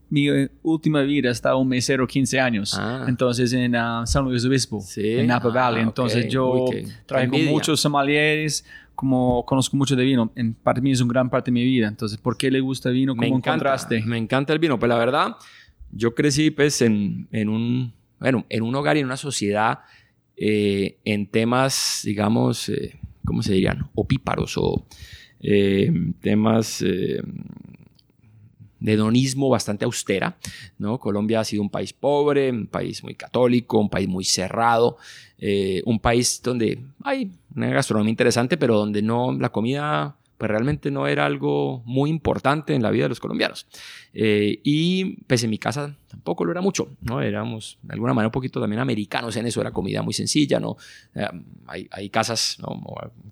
mi eh, última vida estaba un mesero 15 años. Ah. Entonces en uh, San Luis Obispo, Sí. en Napa Ah, Valley. Entonces ok. yo Uy, envidia. muchos sommeliers, como conozco mucho de vino. En parte mí es una gran parte de mi vida. Entonces, ¿por qué le gusta vino? ¿Cómo me encanta, encontraste? Me encanta el vino. Pues la verdad, yo crecí pues en, en un, bueno, en un hogar y en una sociedad eh, en temas, digamos, eh, ¿cómo se dirían? Opíparos o eh, temas eh, de hedonismo bastante austera. ¿no? Colombia ha sido un país pobre, un país muy católico, un país muy cerrado, eh, un país donde hay una gastronomía interesante, pero donde no la comida pues realmente no era algo muy importante en la vida de los colombianos. Eh, y pues en mi casa tampoco lo era mucho, ¿no? Éramos de alguna manera un poquito también americanos en eso, era comida muy sencilla, ¿no? Eh, hay, hay, casas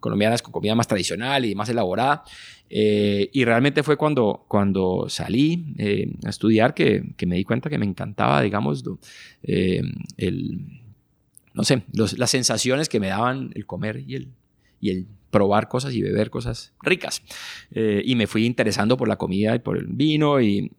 colombianas con comida más tradicional y más elaborada. Eh, y realmente fue cuando, cuando salí a estudiar que, que, me di cuenta que me encantaba, digamos, el, no sé, las sensaciones que me daban el comer y el, y el probar cosas y beber cosas ricas. Eh, y me fui interesando por la comida y por el vino y,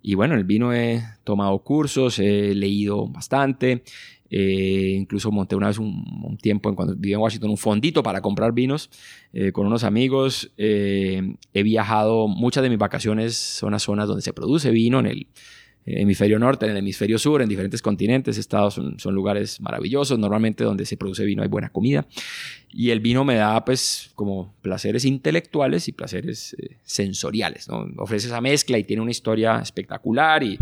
y bueno, el vino he tomado cursos, he leído bastante, eh, incluso monté una vez un, tiempo en cuando vivía en Washington un fondito para comprar vinos eh, con unos amigos. he viajado, muchas de mis vacaciones son a zonas donde se produce vino, en el hemisferio norte, en el hemisferio sur, en diferentes continentes. Estados son, son, lugares maravillosos, normalmente donde se produce vino hay buena comida. Y el vino me da pues como placeres intelectuales y placeres eh, sensoriales. ¿no? Ofrece esa mezcla y tiene una historia espectacular y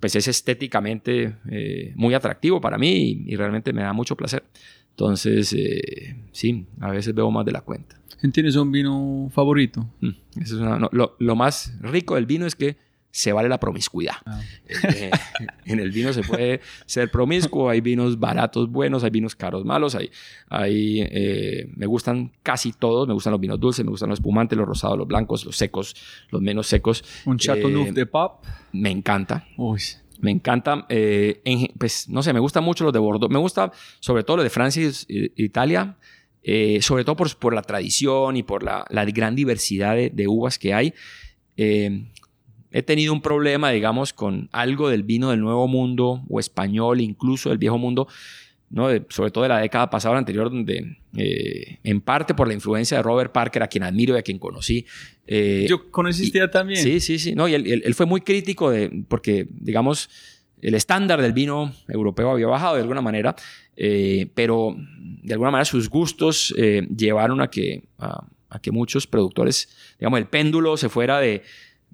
pues es estéticamente eh, muy atractivo para mí y, realmente me da mucho placer. Entonces, eh, sí, a veces veo más de la cuenta. ¿Tienes un vino favorito? Mm, eso es lo, lo más rico del vino es que se vale la promiscuidad. Ah. Eh, en el vino se puede ser promiscuo, hay vinos baratos buenos, hay vinos caros malos, hay, hay eh, me gustan casi todos, me gustan los vinos dulces, me gustan los espumantes, los rosados, los blancos, los secos, los menos secos. ¿Un Chateauneuf eh, de pop? Me encanta. Me encanta, pues no sé, me gustan mucho los de Bordeaux, me gusta sobre todo los de Francia e Italia, sobre todo por, por, la tradición y por la, la gran diversidad de, de uvas que hay he tenido un problema, digamos, con algo del vino del Nuevo Mundo o español, incluso del Viejo Mundo, ¿no? sobre todo de la década pasada o anterior, donde eh, en parte por la influencia de Robert Parker, a quien admiro y a quien conocí. Eh, Yo conociste ya también. Sí, sí, sí. No, y él, fue muy crítico de, porque, digamos, el estándar del vino europeo había bajado de alguna manera, eh, pero de alguna manera sus gustos llevaron a que, a que muchos productores, digamos, el péndulo se fuera de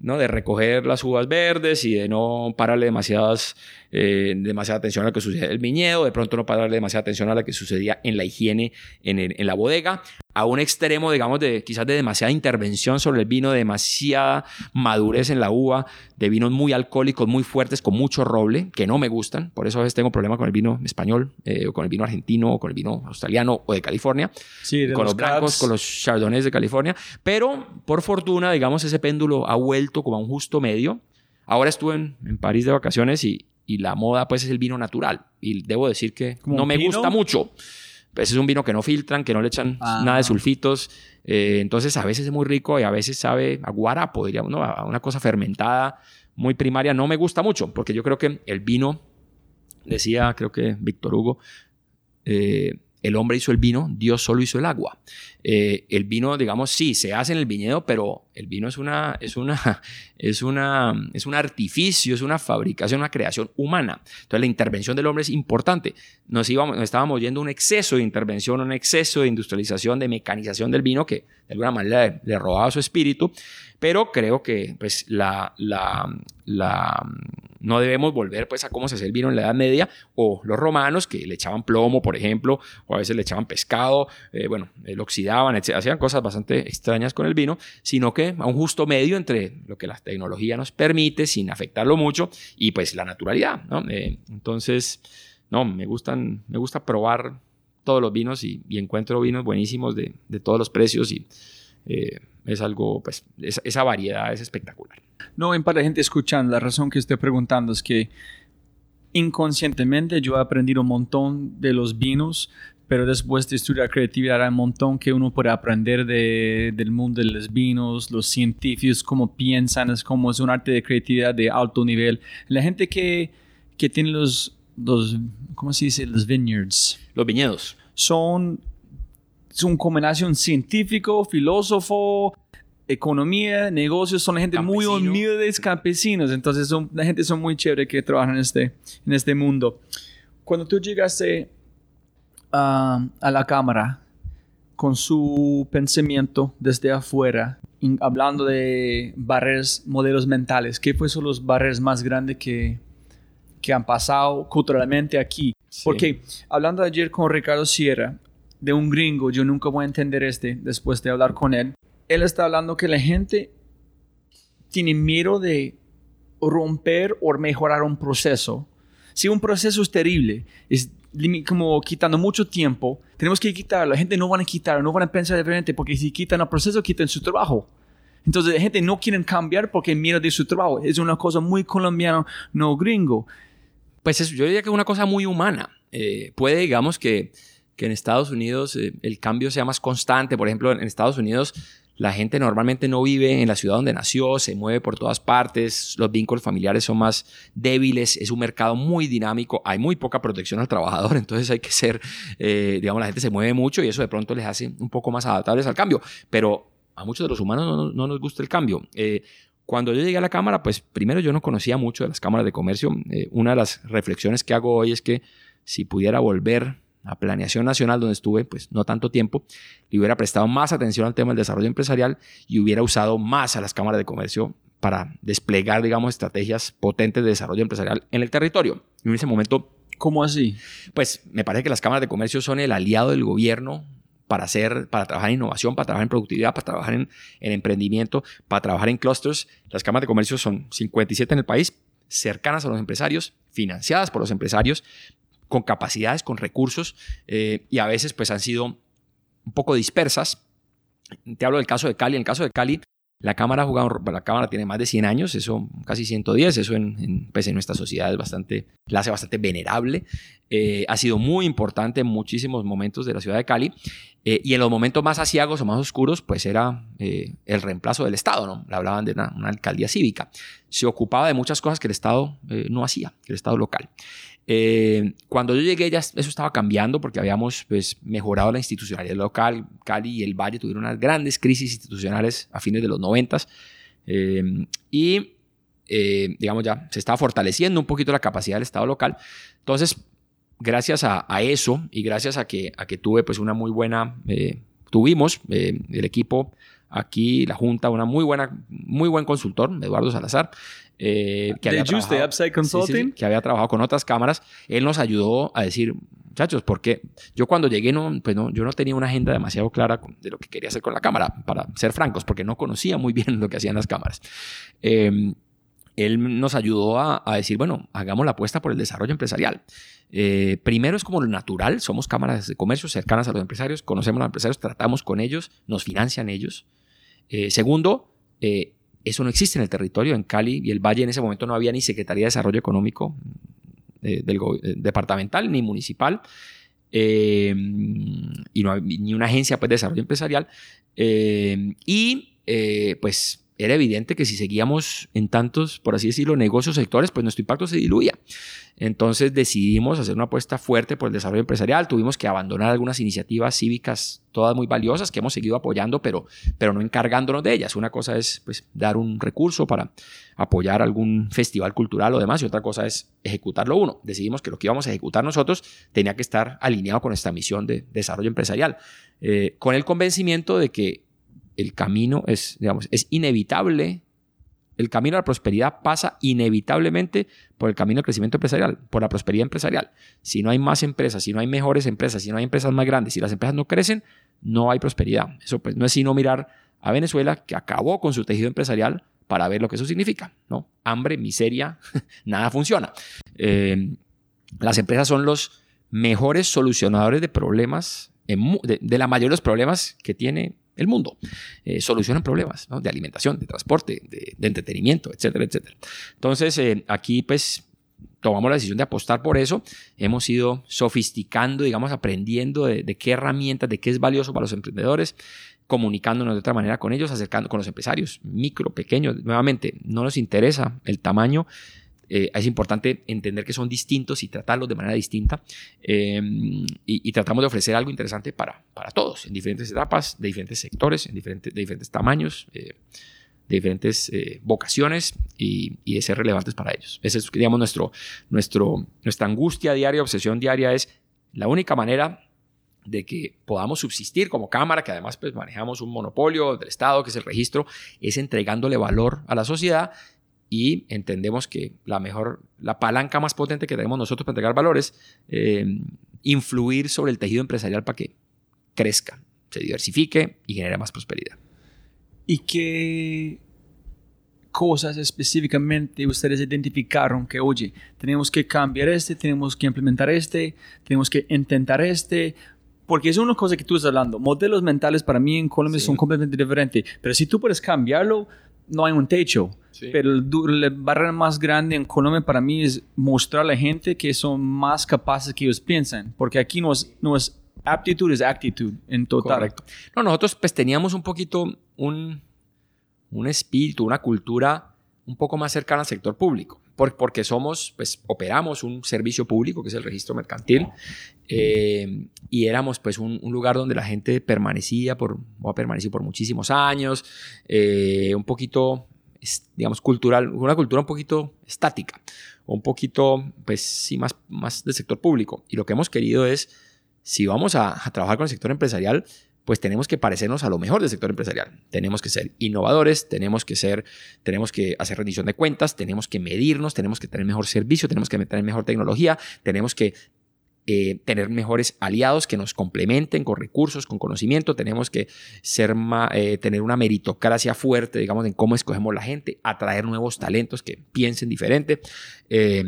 de recoger las uvas verdes y de no pararle demasiadas, eh, demasiada atención a lo que sucede en el viñedo, de pronto no pararle demasiada atención a lo que sucedía en la higiene en, en la bodega, a un extremo, digamos, de quizás de demasiada intervención sobre el vino, de demasiada madurez en la uva, de vinos muy alcohólicos, muy fuertes, con mucho roble, que no me gustan. Por eso a veces tengo problemas con el vino español, eh, o con el vino argentino, o con el vino australiano o de California. Sí, con los, blancos, con los chardonnays de California. Pero, por fortuna, digamos, ese péndulo ha vuelto como a un justo medio. Ahora estuve en, París de vacaciones y, y, la moda, pues, es el vino natural. Y debo decir que no me gusta mucho. Pues es un vino que no filtran, que no le echan ah. nada de sulfitos. Eh, entonces a veces es muy rico y a veces sabe a guarapo, diríamos, ¿no? a una cosa fermentada muy primaria. No me gusta mucho porque yo creo que el vino, decía creo que Víctor Hugo, eh, el hombre hizo el vino, Dios solo hizo el agua. Eh, el vino, digamos, sí, se hace en el viñedo, pero el vino es una, es una, es una, es un artificio, es una fabricación, una creación humana. Entonces la intervención del hombre es importante. Nos íbamos, nos estábamos yendo un exceso de intervención, un exceso de industrialización, de mecanización del vino que de alguna manera le, robaba su espíritu. Pero creo que, pues, la, la, no debemos volver pues a cómo se hacía el vino en la Edad Media o los romanos que le echaban plomo, por ejemplo, o a veces le echaban pescado, eh, bueno, lo hacían cosas bastante extrañas con el vino, sino que a un justo medio entre lo que la tecnología nos permite sin afectarlo mucho y pues la naturalidad, ¿no? Eh, entonces, no, me gustan, me gusta probar todos los vinos y, encuentro vinos buenísimos de, todos los precios y eh, es algo, pues, esa variedad es espectacular. No, en para gente escuchando, la razón que estoy preguntando es que inconscientemente yo he aprendido un montón de los vinos, pero después de estudiar creatividad hay un montón que uno puede aprender de, del mundo de los vinos, los científicos, cómo piensan, es como es un arte de creatividad de alto nivel. La gente que, que tiene los, los, ¿cómo se dice? Los vineyards. Los viñedos. Son, es una combinación científico, filósofo, economía, negocios, son gente muy humildes, campesinos. Entonces, son, la gente son muy chévere que trabajan en este, en este mundo. Cuando tú llegaste a la cámara, con su pensamiento desde afuera, in- hablando de barreras, modelos mentales, ¿qué fue son los barreras más grandes que, que han pasado culturalmente aquí? Porque hablando ayer con Ricardo Sierra, de un gringo, yo nunca voy a entender este después de hablar con él. Él está hablando que la gente tiene miedo de romper o mejorar un proceso. Si un proceso es terrible, es como quitando mucho tiempo, tenemos que quitarlo. La gente no van a quitarlo, no van a pensar diferente porque si quitan el proceso, quitan su trabajo. Entonces la gente no quiere cambiar porque miedo de su trabajo. Es una cosa muy colombiana, no gringo. Pues es- yo diría que es una cosa muy humana. Eh, puede, digamos, que, que en Estados Unidos eh, el cambio sea más constante. Por ejemplo, en Estados Unidos la gente normalmente no vive en la ciudad donde nació, se mueve por todas partes, los vínculos familiares son más débiles, es un mercado muy dinámico, hay muy poca protección al trabajador, entonces hay que ser, eh, digamos, la gente se mueve mucho y eso de pronto les hace un poco más adaptables al cambio. Pero a muchos de los humanos no, no nos gusta el cambio. Eh, cuando yo llegué a la Cámara, pues primero yo no conocía mucho de las cámaras de comercio. Eh, una de las reflexiones que hago hoy es que si pudiera volver a Planeación Nacional, donde estuve pues no tanto tiempo, le hubiera prestado más atención al tema del desarrollo empresarial y hubiera usado más a las cámaras de comercio para desplegar, digamos, estrategias potentes de desarrollo empresarial en el territorio. Y en ese momento ¿Cómo así? pues me parece que las cámaras de comercio son el aliado del gobierno para hacer, para trabajar en innovación, para trabajar en productividad, para trabajar en, en emprendimiento, para trabajar en clusters. Las cámaras de comercio son 57 en el país, cercanas a los empresarios, financiadas por los empresarios, con capacidades, con recursos, eh, y a veces pues han sido un poco dispersas. Te hablo del caso de Cali. En el caso de Cali, la Cámara ha jugado, la Cámara tiene más de 100 años, eso casi 110, eso en, en, pues en nuestra sociedad bastante, la hace bastante venerable. Eh, ha sido muy importante en muchísimos momentos de la ciudad de Cali. Eh, y en los momentos más asiagos o más oscuros, pues era el reemplazo del Estado, ¿no? Le hablaban de una, una, alcaldía cívica. Se ocupaba de muchas cosas que el Estado no hacía, que el Estado local. Eh, cuando yo llegué ya eso estaba cambiando porque habíamos pues, mejorado la institucionalidad local. Cali y el Valle tuvieron unas grandes crisis institucionales a fines de los noventas eh, y eh, digamos ya se estaba fortaleciendo un poquito la capacidad del Estado local. Entonces, gracias a, a eso y gracias a que, a que tuve pues una muy buena, eh, tuvimos eh, el equipo aquí, la Junta, una muy buena, muy buen consultor, Eduardo Salazar, eh, que, ¿De había Consulting? sí, sí, que había trabajado con otras cámaras. Él nos ayudó a decir, muchachos, porque yo cuando llegué, no, pues no, yo no tenía una agenda demasiado clara de lo que quería hacer con la cámara, para ser francos, porque no conocía muy bien lo que hacían las cámaras. Eh, él nos ayudó a, a, decir, bueno, hagamos la apuesta por el desarrollo empresarial. Eh, primero es como lo natural, somos cámaras de comercio cercanas a los empresarios, conocemos a los empresarios, tratamos con ellos, nos financian ellos. Eh, segundo, eh, eso no existe en el territorio, en Cali y el Valle en ese momento no había ni Secretaría de Desarrollo Económico eh, del departamental ni municipal y no, ni una agencia pues, de desarrollo empresarial. Y pues era evidente que si seguíamos en tantos, por así decirlo, negocios sectores, pues nuestro impacto se diluía. Entonces decidimos hacer una apuesta fuerte por el desarrollo empresarial. Tuvimos que abandonar algunas iniciativas cívicas, todas muy valiosas, que hemos seguido apoyando, pero, pero no encargándonos de ellas. Una cosa es pues, dar un recurso para apoyar algún festival cultural o demás, y otra cosa es ejecutarlo uno. Decidimos que lo que íbamos a ejecutar nosotros tenía que estar alineado con esta misión de desarrollo empresarial, eh, con el convencimiento de que el camino es, digamos, es inevitable. El camino a la prosperidad pasa inevitablemente por el camino del crecimiento empresarial, por la prosperidad empresarial. Si no hay más empresas, si no hay mejores empresas, si no hay empresas más grandes, si las empresas no crecen, no hay prosperidad. Eso pues no es sino mirar a Venezuela, que acabó con su tejido empresarial, para ver lo que eso significa. ¿no? Hambre, miseria, nada funciona. Eh, las empresas son los mejores solucionadores de problemas, de, de la mayoría de los problemas que tiene el mundo. Eh, solucionan problemas de alimentación, de transporte, de, de, entretenimiento, etcétera, etcétera. Entonces, eh, aquí pues tomamos la decisión de apostar por eso. Hemos ido sofisticando, digamos, aprendiendo de, de, qué herramientas, de qué es valioso para los emprendedores, comunicándonos de otra manera con ellos, acercando con los empresarios, micro, pequeños. Nuevamente, no nos interesa el tamaño. Eh, es importante entender que son distintos y tratarlos de manera distinta. Eh, y, tratamos de ofrecer algo interesante para, para todos, en diferentes etapas, de diferentes sectores, en diferentes, de diferentes tamaños, eh, de diferentes eh, vocaciones y, y, de ser relevantes para ellos. Esa es, digamos, nuestro, nuestro, nuestra angustia diaria, obsesión diaria es la única manera de que podamos subsistir como Cámara, que además pues manejamos un monopolio del Estado, que es el registro, es entregándole valor a la sociedad y entendemos que la mejor, la palanca más potente que tenemos nosotros para entregar valores, eh, influir sobre el tejido empresarial para que crezca, se diversifique y genere más prosperidad. ¿Y qué cosas específicamente ustedes identificaron que, oye, tenemos que cambiar este, tenemos que implementar este, tenemos que intentar este? Porque es una cosa que tú estás hablando. Modelos mentales para mí en Colombia son completamente diferentes. Pero si tú puedes cambiarlo, no hay un techo. Pero la barrera más grande en Colombia para mí es mostrar a la gente que son más capaces que ellos piensan. Porque aquí no es, no es aptitud, es actitud en total. Correcto. No, nosotros pues teníamos un poquito un, un espíritu, una cultura un poco más cercana al sector público porque somos, pues operamos un servicio público que es el registro mercantil eh, y éramos pues un, lugar donde la gente permanecía por, o ha permanecido por muchísimos años, eh, un poquito, digamos, cultural, una cultura un poquito estática, un poquito, pues sí, más, más del sector público. Y lo que hemos querido es, si vamos a, trabajar con el sector empresarial, pues tenemos que parecernos a lo mejor del sector empresarial. Tenemos que ser innovadores, tenemos que ser, tenemos que hacer rendición de cuentas, tenemos que medirnos, tenemos que tener mejor servicio, tenemos que tener mejor tecnología, tenemos que eh, tener mejores aliados que nos complementen con recursos, con conocimiento, tenemos que ser eh, tener una meritocracia fuerte, digamos, en cómo escogemos la gente, atraer nuevos talentos que piensen diferente. Eh,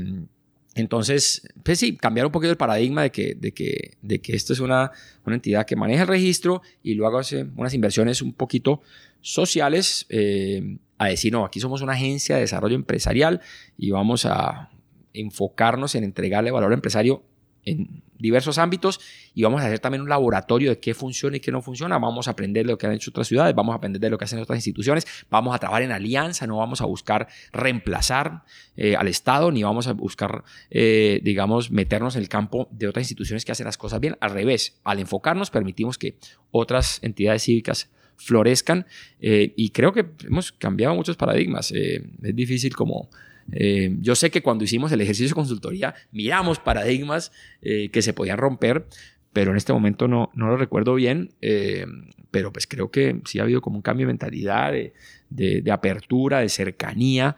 entonces, pues sí, cambiar un poquito el paradigma de que, de que, de que esto es una, una entidad que maneja el registro y luego hace unas inversiones un poquito sociales eh, a decir, no, aquí somos una agencia de desarrollo empresarial y vamos a enfocarnos en entregarle valor al empresario en diversos ámbitos y vamos a hacer también un laboratorio de qué funciona y qué no funciona. Vamos a aprender de lo que han hecho otras ciudades, vamos a aprender de lo que hacen otras instituciones, vamos a trabajar en alianza, no vamos a buscar reemplazar eh, al Estado ni vamos a buscar, eh, digamos, meternos en el campo de otras instituciones que hacen las cosas bien. Al revés, al enfocarnos permitimos que otras entidades cívicas florezcan eh, y creo que hemos cambiado muchos paradigmas. es difícil como eh, yo sé que cuando hicimos el ejercicio de consultoría miramos paradigmas eh, que se podían romper, pero en este momento no, no lo recuerdo bien, eh, pero pues creo que sí ha habido como un cambio de mentalidad, de, de apertura, de cercanía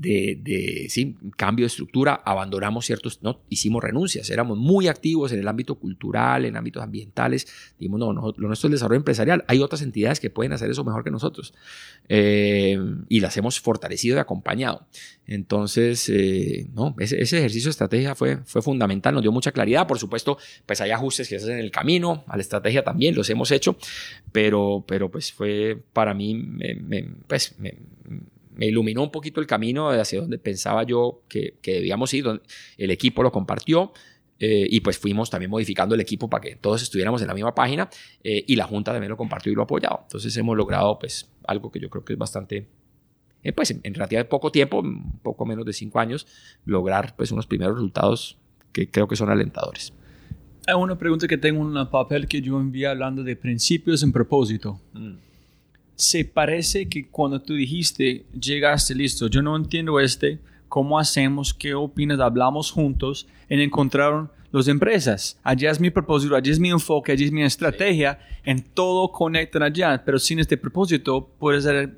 de, de sí, cambio de estructura, abandonamos ciertos, no, hicimos renuncias, éramos muy activos en el ámbito cultural, en ámbitos ambientales, dijimos, no, lo nuestro es desarrollo empresarial, hay otras entidades que pueden hacer eso mejor que nosotros eh, y las hemos fortalecido y acompañado. Entonces, eh, no, ese, ejercicio de estrategia fue, fue fundamental, nos dio mucha claridad, por supuesto, pues hay ajustes que se hacen en el camino, a la estrategia también los hemos hecho, pero, pero pues fue para mí, me, pues, me, me iluminó un poquito el camino hacia donde pensaba yo que, debíamos ir. El equipo lo compartió. Eh, y pues fuimos también modificando el equipo para que todos estuviéramos en la misma página eh, y la Junta también lo compartió y lo ha apoyado. Entonces hemos logrado pues algo que yo creo que es bastante, eh, pues en, relativamente poco tiempo, poco menos de cinco años, lograr pues unos primeros resultados que creo que son alentadores. Hay una pregunta que tengo en el papel que yo envié hablando de principios en propósito. Mm se parece que cuando tú dijiste, llegaste listo, yo no entiendo este, ¿cómo hacemos? ¿Qué opinas? Hablamos juntos en encontrar las empresas. Allá es mi propósito, allá es mi enfoque, allá es mi estrategia, en todo conectan allá, pero sin este propósito puede ser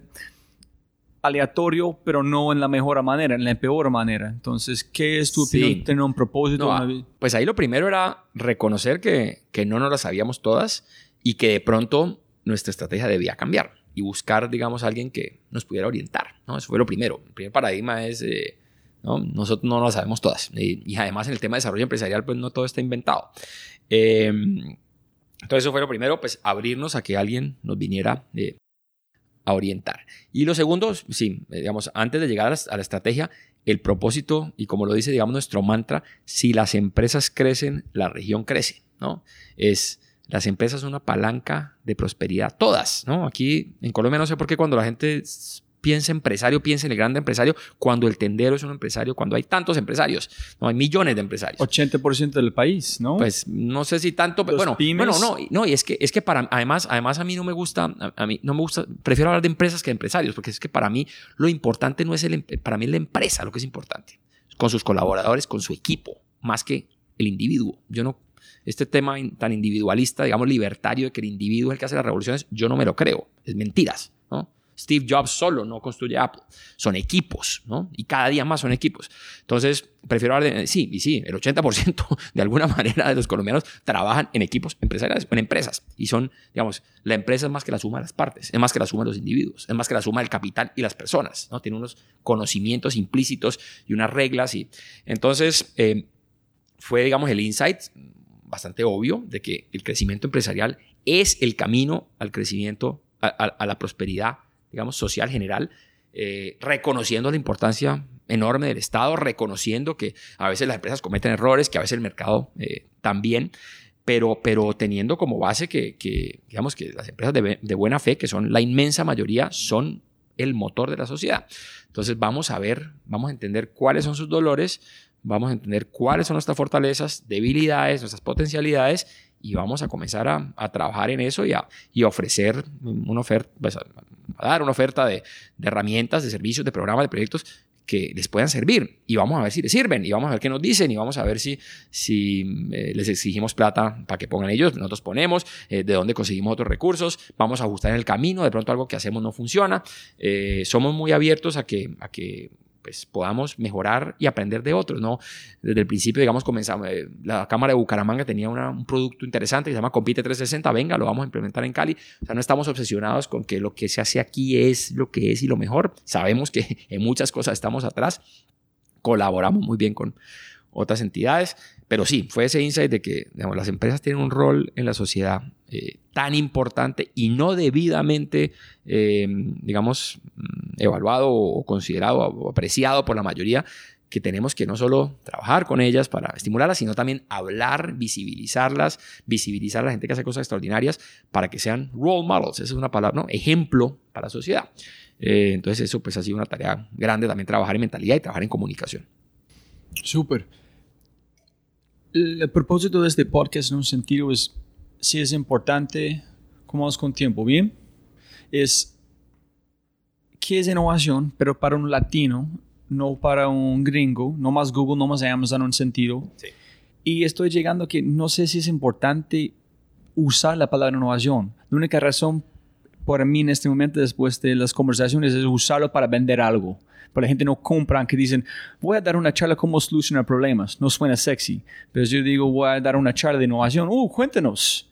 aleatorio, pero no en la mejor manera, en la peor manera. Entonces, ¿qué es tu opinión tener un propósito? Ah, pues ahí lo primero era reconocer que, que no nos las sabíamos todas y que de pronto nuestra estrategia debía cambiar y buscar, digamos, a alguien que nos pudiera orientar, ¿no? Eso fue lo primero. El primer paradigma es, eh, ¿no? Nosotros no lo sabemos todas. Y, además en el tema de desarrollo empresarial, pues no todo está inventado. Em, entonces eso fue lo primero, pues abrirnos a que alguien nos viniera eh, a orientar. Y lo segundo, sí, digamos, antes de llegar a la estrategia, el propósito y como lo dice, digamos, nuestro mantra, si las empresas crecen, la región crece, ¿no? Es las empresas son una palanca de prosperidad, todas, ¿no? Aquí en Colombia no sé por qué cuando la gente piensa empresario, piensa en el grande empresario, cuando el tendero es un empresario, cuando hay tantos empresarios, no hay millones de empresarios. 80% del país, ¿no? Pues no sé si tanto, pero bueno, bueno, no, no, y es que es que para además además a mí no me gusta a, mí no me gusta, prefiero hablar de empresas que de empresarios, porque es que para mí lo importante no es el para mí es la empresa lo que es importante, con sus colaboradores, con su equipo, más que el individuo. Yo no Este tema tan individualista, digamos, libertario, de que el individuo es el que hace las revoluciones, yo no me lo creo. Es mentiras, ¿no? Steve Jobs solo no construye Apple. Son equipos, ¿no? Y cada día más son equipos. Entonces, prefiero hablar de... Sí, y sí, el 80% de alguna manera de los colombianos trabajan en equipos empresariales, en empresas. Y son, digamos, la empresa es más que la suma de las partes, es más que la suma de los individuos, es más que la suma del capital y las personas, ¿no? Tiene unos conocimientos implícitos y unas reglas. Y entonces, eh, fue, digamos, el insight bastante obvio de que el crecimiento empresarial es el camino al crecimiento, a, a- a la prosperidad, digamos, social general, eh, reconociendo la importancia enorme del Estado, reconociendo que a veces las empresas cometen errores, que a veces el mercado eh, también, pero, pero teniendo como base que, que, digamos, que las empresas de, de buena fe, que son la inmensa mayoría, son el motor de la sociedad. Entonces vamos a ver, vamos a entender cuáles son sus dolores, vamos a entender cuáles son nuestras fortalezas, debilidades, nuestras potencialidades y vamos a comenzar a, a trabajar en eso y a, y ofrecer una oferta, pues, a, a dar una oferta de, de herramientas, de servicios, de programas, de proyectos que les puedan servir. Y vamos a ver si les sirven y vamos a ver qué nos dicen y vamos a ver si, si eh, les exigimos plata para que pongan ellos, nosotros ponemos, eh, de dónde conseguimos otros recursos, vamos a ajustar en el camino, de pronto algo que hacemos no funciona, eh, somos muy abiertos a que, a que pues, podamos mejorar y aprender de otros, ¿no? Desde el principio, digamos, comenzamos, eh, la Cámara de Bucaramanga tenía una- un producto interesante que se llama Compite 360, venga, lo vamos a implementar en Cali. O sea, no estamos obsesionados con que lo que se hace aquí es lo que es y lo mejor. Sabemos que en muchas cosas estamos atrás, colaboramos muy bien con otras entidades, pero sí, fue ese insight de que las empresas tienen un rol en la sociedad eh, tan importante y no debidamente, eh, digamos, mm, evaluado o considerado o apreciado por la mayoría, que tenemos que no solo trabajar con ellas para estimularlas, sino también hablar, visibilizarlas, visibilizar a la gente que hace cosas extraordinarias para que sean role models, esa es una palabra, ¿no? Ejemplo para la sociedad. Eh, entonces eso pues ha sido una tarea grande también trabajar en mentalidad y trabajar en comunicación. Súper. El, propósito de este podcast en un sentido es, si es importante, como vamos con tiempo, ¿bien? Es, ¿qué es innovación? Pero para un latino, no para un gringo, no más Google, no más Amazon en un sentido. Sí. Y estoy llegando a que no sé si es importante usar la palabra innovación. La única razón para mí en este momento, después de las conversaciones, es usarlo para vender algo. Pero la gente no compra, que dicen, voy a dar una charla cómo solucionar problemas. No suena sexy. Pero yo digo, voy a dar una charla de innovación. Uh, cuéntenos.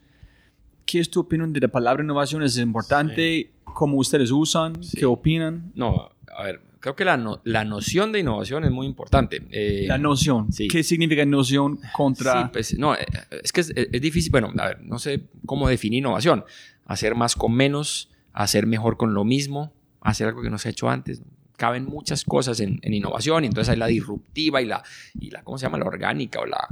¿Qué es tu opinión de la palabra innovación? ¿Es importante? ¿Cómo ustedes usan? ¿Qué opinan? No, a ver, creo que la, no- la noción de innovación es muy importante. Eh, La noción. sí. ¿Qué significa noción contra... Sí, pues no, eh, es que es, es difícil, bueno, a ver, no sé cómo definir innovación. Hacer más con menos, hacer mejor con lo mismo, hacer algo que no se ha hecho antes. Caben muchas cosas en, en innovación y entonces hay la disruptiva y la, y la, ¿cómo se llama? La orgánica o la,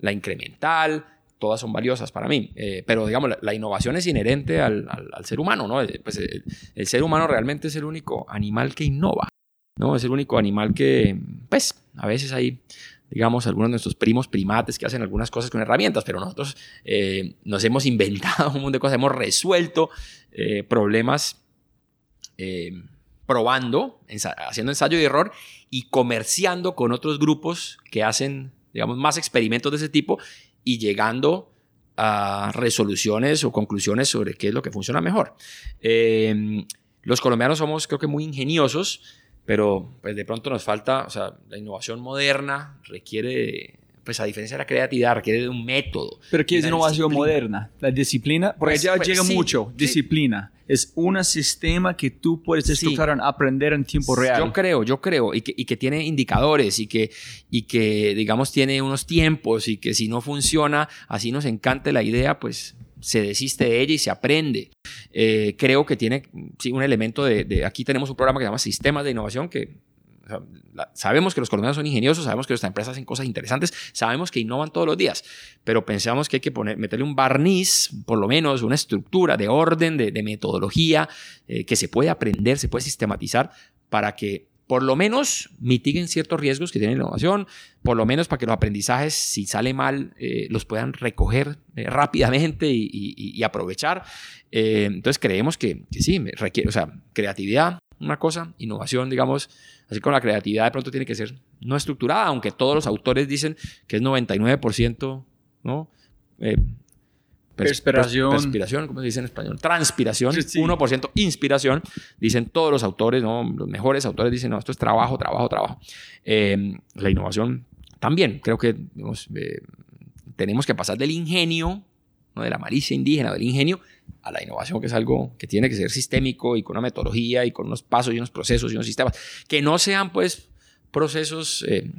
la incremental. Todas son valiosas para mí, Eh, pero digamos, la, innovación es inherente al, al- ser humano, ¿no? Eh, Pues el, el ser humano realmente es el único animal que innova, ¿no? Es el único animal que, pues, a veces hay digamos, algunos de nuestros primos primates que hacen algunas cosas con herramientas, pero nosotros eh, nos hemos inventado un montón de cosas, hemos resuelto eh, problemas eh, probando, haciendo ensayo y error y comerciando con otros grupos que hacen, digamos, más experimentos de ese tipo y llegando a resoluciones o conclusiones sobre qué es lo que funciona mejor. Eh, los colombianos somos, creo que, muy ingeniosos, pero pues de pronto nos falta, o sea, la innovación moderna requiere, pues a diferencia de la creatividad, requiere de un método. Pero ¿qué es innovación disciplina. moderna? La disciplina. Porque Pues- ya pues, llega sí, mucho. sí. Disciplina. Es un sistema que tú puedes Sí. estructurar, aprender en tiempo real. Yo creo, yo creo, y que, y que tiene indicadores y que, y que, digamos, tiene unos tiempos y que si no funciona, así nos encante la idea, pues se desiste de ella y se aprende. Eh, creo que tiene sí, un elemento de, de- Aquí tenemos un programa que se llama Sistemas de Innovación, que o sea, la- sabemos que los colombianos son ingeniosos, sabemos que nuestras empresas hacen cosas interesantes, sabemos que innovan todos los días, pero pensamos que hay que poner, meterle un barniz, por lo menos una estructura de orden, de, de metodología, eh, que se puede aprender, se puede sistematizar para que por lo menos mitiguen ciertos riesgos que tiene la innovación, por lo menos para que los aprendizajes, si sale mal, eh, los puedan recoger eh, rápidamente y, y- y aprovechar. Eh, entonces creemos que, que sí, requiere, o sea, creatividad, una cosa, innovación, digamos, así como la creatividad de pronto tiene que ser no estructurada, aunque todos los autores dicen que es 99%, ¿no? eh, pers- Perspiración. pers- perspiración, ¿cómo se dice en español? Transpiración, Sí, sí. 1% inspiración, dicen todos los autores, ¿no? los mejores autores dicen, no, esto es trabajo, trabajo, trabajo. Eh, la innovación también, creo que digamos, eh, tenemos que pasar del ingenio, ¿no? de la malicia indígena, del ingenio, a la innovación, que es algo que tiene que ser sistémico y con una metodología y con unos pasos y unos procesos y unos sistemas, que no sean pues procesos, eh,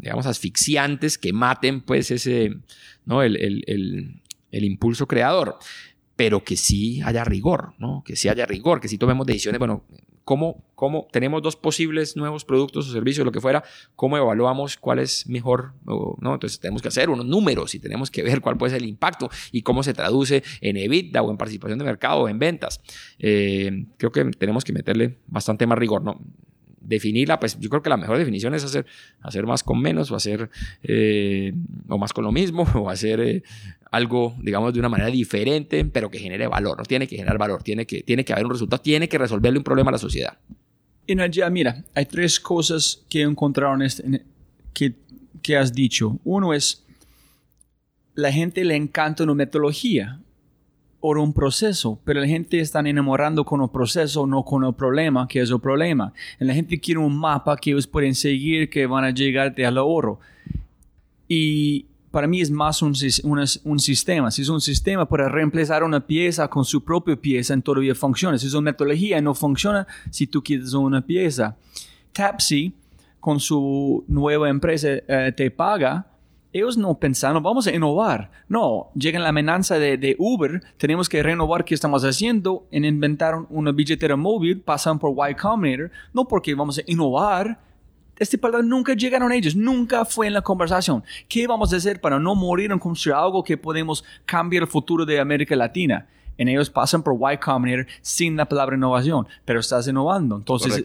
digamos, asfixiantes que maten pues ese, ¿no? el, el- el- el impulso creador, pero que sí haya rigor, ¿no? que sí haya rigor, que sí tomemos decisiones, bueno, ¿cómo, cómo tenemos dos posibles nuevos productos o servicios, lo que fuera, cómo evaluamos cuál es mejor, ¿no? Entonces tenemos que hacer unos números y tenemos que ver cuál puede ser el impacto y cómo se traduce en EBITDA o en participación de mercado o en ventas. Eh, creo que tenemos que meterle bastante más rigor, ¿no? Definirla, pues yo creo que la mejor definición es hacer, hacer más con menos o hacer eh, o más con lo mismo o hacer eh, algo, digamos, de una manera diferente, pero que genere valor. No tiene que generar valor, tiene que, tiene que haber un resultado, tiene que resolverle un problema a la sociedad. En allá, mira, hay tres cosas que he encontrado en este, en- que, que has dicho. Uno es, la gente le encanta una metodología o un proceso, pero la gente está enamorando con el proceso, no con el problema, que es el problema. La gente quiere un mapa que ellos pueden seguir, que van a llegar al oro. Y para mí es más un, sistema. Si es un sistema para reemplazar una pieza con su propia pieza, en todavía funciona. Si es una metodología, no funciona si tú quieres una pieza. Tapsi, con su nueva empresa, eh, te paga. Ellos no pensaron, vamos a innovar. No, llega la amenaza de, Uber, tenemos que renovar qué estamos haciendo en inventar una billetera móvil, pasan por Y Combinator, no porque vamos a innovar, este palabra nunca llegaron ellos, nunca fue en la conversación. ¿Qué vamos a hacer para no morir en construir algo que podemos cambiar el futuro de América Latina? En ellos pasan por Y Combinator sin la palabra innovación, pero estás innovando. Entonces.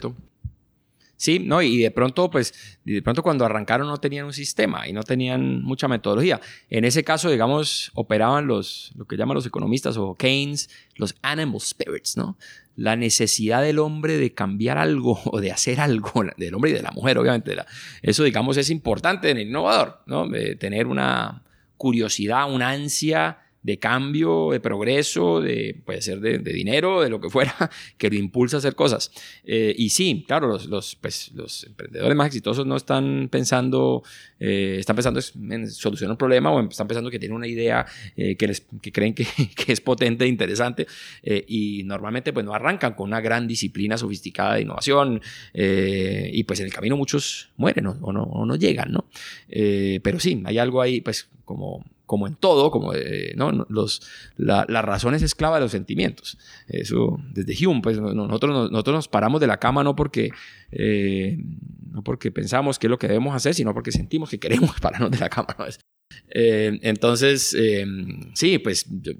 Sí, no, y de pronto, pues, de pronto cuando arrancaron no tenían un sistema y no tenían mucha metodología. En ese caso, digamos, operaban los, lo que llaman los economistas o Keynes, los animal spirits, ¿no? La necesidad del hombre de cambiar algo o de hacer algo, del hombre y de la mujer, obviamente. eso, digamos, es importante en el innovador, ¿no? Tener una curiosidad, una ansia de cambio, de progreso, de, puede ser de, dinero, de lo que fuera, que lo impulsa a hacer cosas. Eh, y sí, claro, pues, los emprendedores más exitosos no están pensando, eh, están pensando en solucionar un problema o están pensando que tienen una idea eh, que, les, que creen que, es potente e interesante eh, y normalmente pues no arrancan con una gran disciplina sofisticada de innovación y pues en el camino muchos mueren o, no, o no llegan, ¿no? Pero sí, hay algo ahí pues como como en todo, como eh, ¿no? Los, la, la razón es esclava de los sentimientos. Eso, desde Hume, pues no- no- nosotros, nos- nosotros nos paramos de la cama no porque, eh, no porque pensamos que es lo que debemos hacer, sino porque sentimos que queremos pararnos de la cama. ¿no? Eh, entonces, eh, sí, pues yo-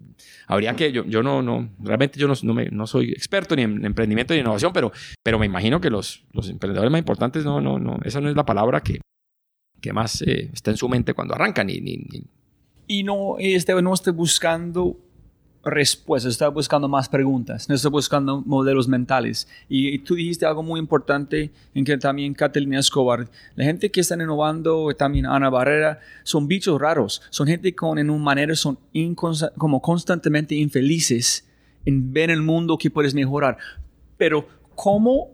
habría que, yo, yo no, no, realmente yo no, no, me- no soy experto ni en emprendimiento ni en innovación, pero, pero me imagino que los, los emprendedores más importantes, no, no, no, esa no es la palabra que, que más eh, está en su mente cuando arrancan, ni- y no, este, no estoy buscando respuestas, estoy buscando más preguntas, no estoy buscando modelos mentales. Y, tú dijiste algo muy importante en que también Catalina Escobar, la gente que están innovando, también Ana Barrera, son bichos raros, son gente con en una manera son como constantemente infelices en ver el mundo que puedes mejorar. Pero ¿cómo?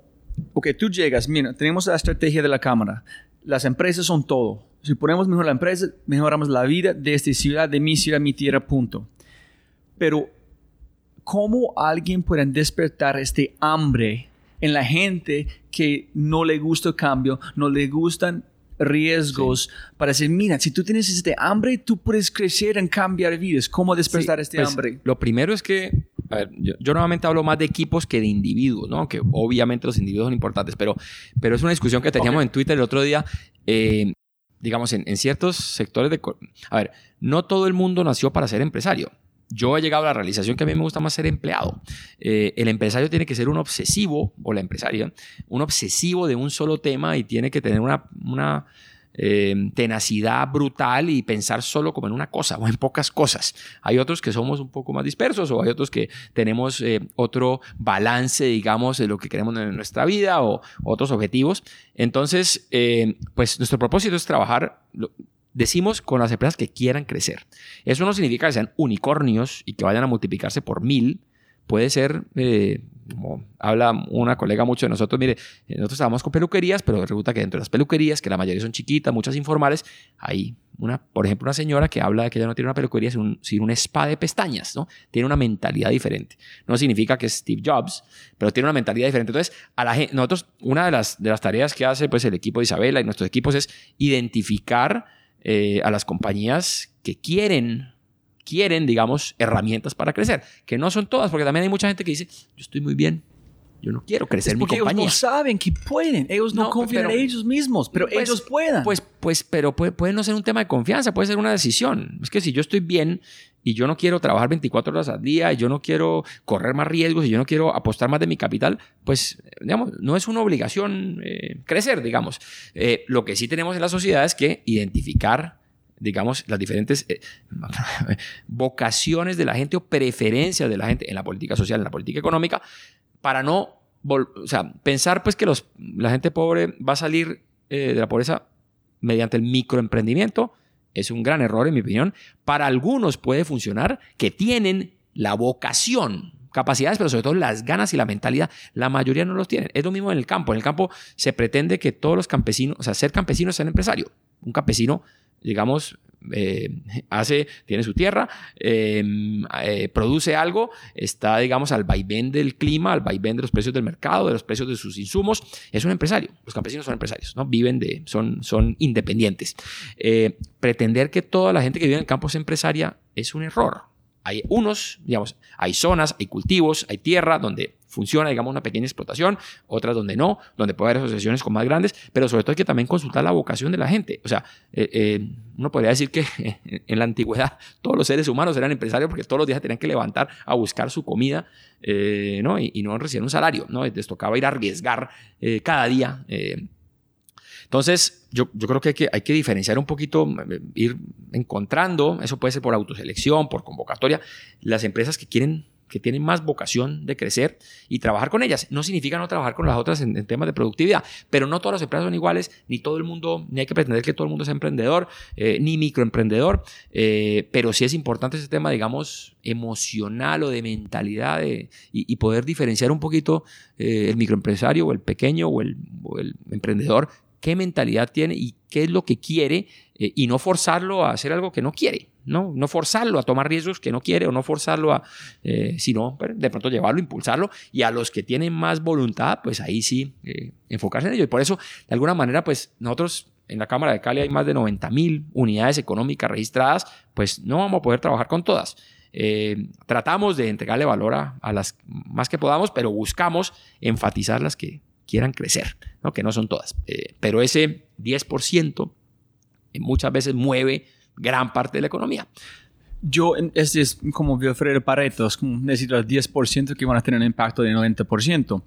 Ok, tú llegas, mira, tenemos la estrategia de la cámara, las empresas son todo. Si ponemos mejor la empresa, mejoramos la vida de esta ciudad, de mi ciudad, mi tierra, punto. Pero, ¿cómo alguien puede despertar este hambre en la gente que no le gusta el cambio, no le gustan riesgos para decir, mira, si tú tienes este hambre, tú puedes crecer en cambiar vidas. ¿Cómo despertar Sí, este pues, hambre? Lo primero es que, a ver, yo, yo normalmente hablo más de equipos que de individuos, ¿no? Que obviamente los individuos son importantes, pero, pero es una discusión que teníamos Ok. en Twitter el otro día. eh, digamos, en, ciertos sectores de... A ver, no todo el mundo nació para ser empresario. Yo he llegado a la realización que a mí me gusta más ser empleado. Eh, el empresario tiene que ser un obsesivo, o la empresaria, un obsesivo de un solo tema y tiene que tener una, una eh, tenacidad brutal y pensar solo como en una cosa o en pocas cosas. Hay otros que somos un poco más dispersos o hay otros que tenemos eh, otro balance, digamos, de lo que queremos en nuestra vida o otros objetivos. Entonces, eh, pues nuestro propósito es trabajar decimos con las empresas que quieran crecer. Eso no significa que sean unicornios y que vayan a multiplicarse por mil. Puede ser, eh, como habla una colega mucho de nosotros, mire, eh, nosotros estábamos con peluquerías, pero resulta que dentro de las peluquerías, que la mayoría son chiquitas, muchas informales, hay una, por ejemplo, una señora que habla de que ella no tiene una peluquería, sino un, sino spa de pestañas, ¿no? Tiene una mentalidad diferente. No significa que es Steve Jobs, pero tiene una mentalidad diferente. Entonces, a la gente, nosotros, una de las, de las tareas que hace pues, el equipo de Isabela y nuestros equipos es identificar eh, a las compañías que quieren quieren, digamos, herramientas para crecer, que no son todas, porque también hay mucha gente que dice, yo estoy muy bien, yo no quiero crecer Es mi porque ellos compañía. no saben que pueden. Ellos no, No, confían en ellos mismos, pero Pues- ellos puedan. Pues, pues, pero puede, puede no ser un tema de confianza, puede ser una decisión. Es que si yo estoy bien y yo no quiero trabajar 24 horas al día y yo no quiero correr más riesgos y yo no quiero apostar más de mi capital, pues, digamos, no es una obligación eh, crecer, digamos. Eh, lo que sí tenemos en la sociedad es que identificar digamos, las diferentes eh, vocaciones de la gente o preferencias de la gente en la política social, en la política económica, para no, o sea, pensar pues que los, la gente pobre va a salir eh, de la pobreza mediante el microemprendimiento es un gran error en mi opinión. Para algunos puede funcionar que tienen la vocación, capacidades, pero sobre todo las ganas y la mentalidad. La mayoría no los tienen. Es lo mismo en el campo. En el campo se pretende que todos los campesinos, o sea, ser campesino es ser empresario. Un campesino, digamos, eh, hace, tiene su tierra, eh, eh, produce algo, está, digamos, al vaivén del clima, al vaivén de los precios del mercado, de los precios de sus insumos. Es un empresario. Los campesinos son empresarios, ¿no? Viven de, son, son independientes. Eh, pretender que toda la gente que vive en el campo es empresaria es un error. Hay unos, digamos, hay zonas, hay cultivos, hay tierra donde funciona, digamos, una pequeña explotación, otras donde no, donde puede haber asociaciones con más grandes, pero sobre todo hay que también consultar la vocación de la gente. O sea, eh, eh, uno podría decir que en la antigüedad todos los seres humanos eran empresarios porque todos los días tenían que levantar a buscar su comida eh, ¿no? Y, y, no recibían un salario, ¿no? Les tocaba ir a arriesgar cada día. entonces, yo, yo creo que hay, que hay que diferenciar un poquito, ir encontrando, eso puede ser por autoselección, por convocatoria, las empresas que quieren que tienen más vocación de crecer y trabajar con ellas. No significa no trabajar con las otras en, temas de productividad, pero no todas las empresas son iguales, ni todo el mundo, ni hay que pretender que todo el mundo sea emprendedor, eh, ni microemprendedor, eh, pero sí es importante ese tema, digamos, emocional o de mentalidad de, y, poder diferenciar un poquito eh, el microempresario o el pequeño o el, emprendedor qué mentalidad tiene y qué es lo que quiere y no forzarlo a hacer algo que no quiere, ¿no? No forzarlo a tomar riesgos que no quiere o no forzarlo a, eh, sino de pronto llevarlo, impulsarlo y a los que tienen más voluntad, pues ahí sí eh, enfocarse en ello. Y por eso, de alguna manera, pues nosotros en la Cámara de Cali hay más de 90 mil unidades económicas registradas, pues no vamos a poder trabajar con todas. Eh, tratamos de entregarle valor a, a, las más que podamos, pero buscamos enfatizar las que quieran crecer, que no son todas. Pero ese 10% muchas veces mueve gran parte de la economía. Yo, este es como Wilfredo Pareto, es como necesito el 10% que van a tener un impacto del 90%.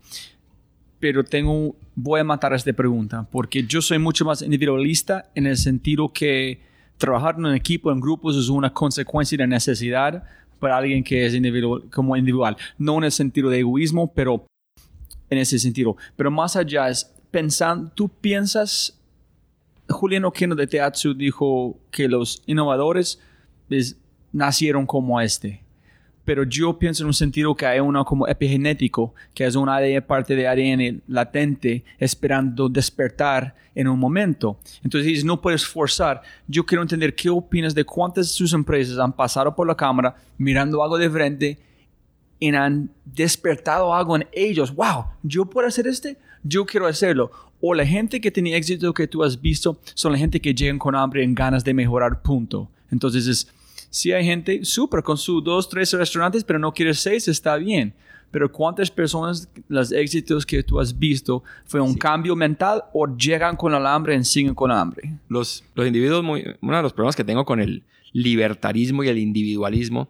Pero tengo, voy a matar esta pregunta, porque yo soy mucho más individualista en el sentido que trabajar en un equipo, en grupos, es una consecuencia de necesidad para alguien que es individual, como individual. No en el sentido de egoísmo, pero en ese sentido. Pero más allá es pensando, tú piensas, Julián Oquino de Teatsu dijo que los innovadores es, nacieron como este. Pero yo pienso en un sentido que hay uno como epigenético, que es una parte de ADN latente esperando despertar en un momento. Entonces no puedes forzar. Yo quiero entender qué opinas de cuántas de sus empresas han pasado por la cámara mirando algo de frente y han despertado algo en ellos. Wow, yo puedo hacer este, yo quiero hacerlo. O la gente que tiene éxito que tú has visto son la gente que llegan con hambre y ganas de mejorar, punto. Entonces, es, si hay gente súper con sus dos, tres restaurantes, pero no quiere seis, está bien. Pero ¿cuántas personas, los éxitos que tú has visto, fue un sí. cambio mental o llegan con el hambre y siguen con hambre? Los, los individuos, muy, uno de los problemas que tengo con el libertarismo y el individualismo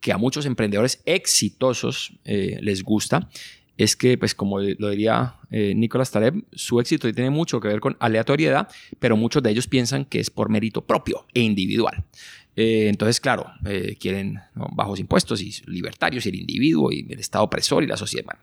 que a muchos emprendedores exitosos eh, les gusta es que, pues como lo diría eh, Nicolás Taleb, su éxito tiene mucho que ver con aleatoriedad, pero muchos de ellos piensan que es por mérito propio e individual. Eh, entonces, claro, eh, quieren ¿no? bajos impuestos y libertarios y el individuo y el Estado opresor y la sociedad. Bueno,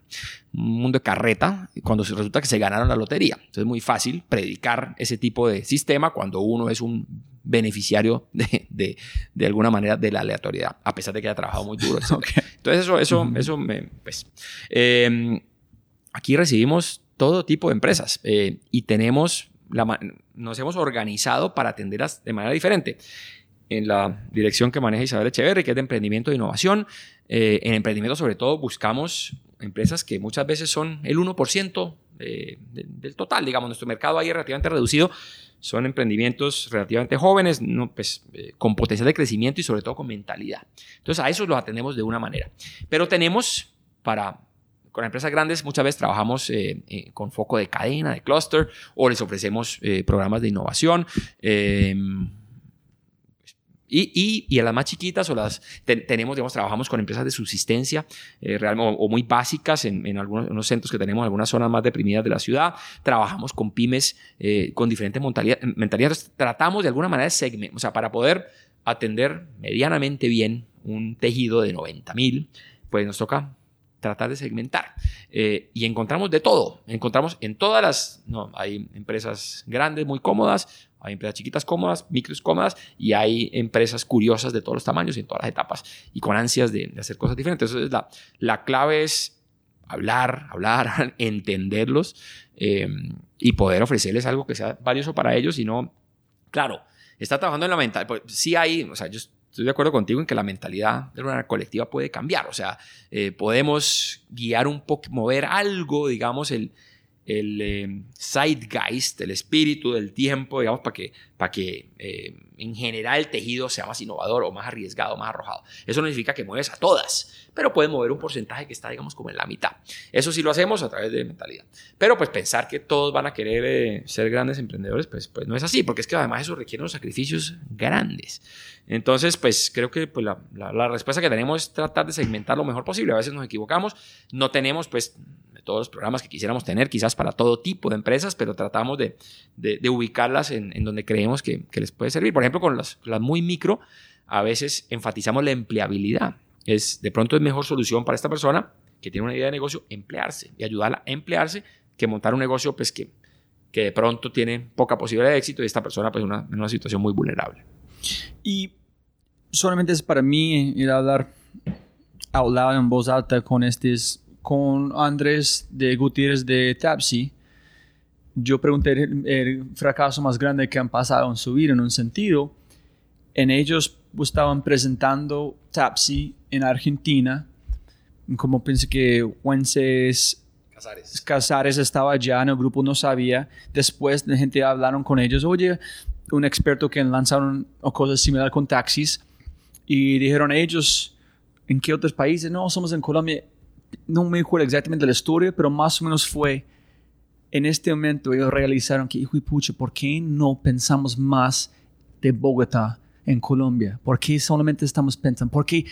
un mundo de carreta cuando resulta que se ganaron la lotería. Entonces es muy fácil predicar ese tipo de sistema cuando uno es un beneficiario de, de, de, alguna manera de la aleatoriedad, a pesar de que haya trabajado muy duro. Entonces eso, eso, eso me, pues, eh, aquí recibimos todo tipo de empresas eh, y tenemos, la, nos hemos organizado para atenderlas de manera diferente. En la dirección que maneja Isabel Echeverri, que es de emprendimiento e innovación, eh, en emprendimiento sobre todo buscamos empresas que muchas veces son el 1% de, del total, digamos, nuestro mercado ahí es relativamente reducido, son emprendimientos relativamente jóvenes, no, pues, eh, con potencial de crecimiento y sobre todo con mentalidad. Entonces a esos los atendemos de una manera. Pero tenemos para con empresas grandes muchas veces trabajamos eh, eh, con foco de cadena, de clúster, o les ofrecemos eh, programas de innovación. Y, y, y, a las más chiquitas o las te, tenemos, digamos, trabajamos con empresas de subsistencia eh, real, o, o, muy básicas en, en algunos en centros que tenemos en algunas zonas más deprimidas de la ciudad. Trabajamos con pymes eh, con diferentes mentalidades. Tratamos de alguna manera de segmentar, o sea, para poder atender medianamente bien un tejido de 90 mil, pues nos toca tratar de segmentar. Eh, y encontramos de todo. Encontramos en todas las... No, hay empresas grandes, muy cómodas, hay empresas chiquitas cómodas, micros cómodas, y hay empresas curiosas de todos los tamaños y en todas las etapas, y con ansias de, de hacer cosas diferentes. Entonces, la, la clave es hablar, hablar, entenderlos eh, y poder ofrecerles algo que sea valioso para ellos y no... Claro, está trabajando en la mental. Pues, sí hay, o sea, yo estoy de acuerdo contigo en que la mentalidad de una colectiva puede cambiar. O sea, eh, podemos guiar un poco, mover algo, digamos, el, el eh, zeitgeist, el espíritu del tiempo, digamos, para que, para que eh, en general el tejido sea más innovador o más arriesgado, más arrojado. Eso no significa que mueves a todas, pero puedes mover un porcentaje que está, digamos, como en la mitad. Eso sí lo hacemos a través de mentalidad. Pero pues pensar que todos van a querer eh, ser grandes emprendedores, pues, pues no es así, porque es que además eso requiere unos sacrificios grandes. Entonces, pues creo que pues, la, la, la respuesta que tenemos es tratar de segmentar lo mejor posible. A veces nos equivocamos, no tenemos pues todos los programas que quisiéramos tener, quizás para todo tipo de empresas, pero tratamos de, ubicarlas en, donde creemos que, les puede servir. Por ejemplo, con las, las, muy micro, a veces enfatizamos la empleabilidad. Es, de pronto es mejor solución para esta persona que tiene una idea de negocio emplearse y ayudarla a emplearse que montar un negocio pues, que, que de pronto tiene poca posibilidad de éxito y esta persona pues una, en una situación muy vulnerable. Y solamente es para mí ir a hablar hablado en voz alta con estos con Andrés de Gutiérrez de Tapsi, yo pregunté el, el, fracaso más grande que han pasado en su vida en un sentido. En ellos estaban presentando Tapsi en Argentina, como pensé que Wences Casares. Casares estaba allá, en el grupo no sabía. Después la gente hablaron con ellos, oye, un experto que lanzaron cosas similares con taxis y dijeron ellos, ¿en qué otros países? No, somos en Colombia no me acuerdo exactamente la historia, pero más o menos fue en este momento ellos realizaron que, hijo y pucha, ¿por qué no pensamos más de Bogotá en Colombia? ¿Por qué solamente estamos pensando? ¿Por qué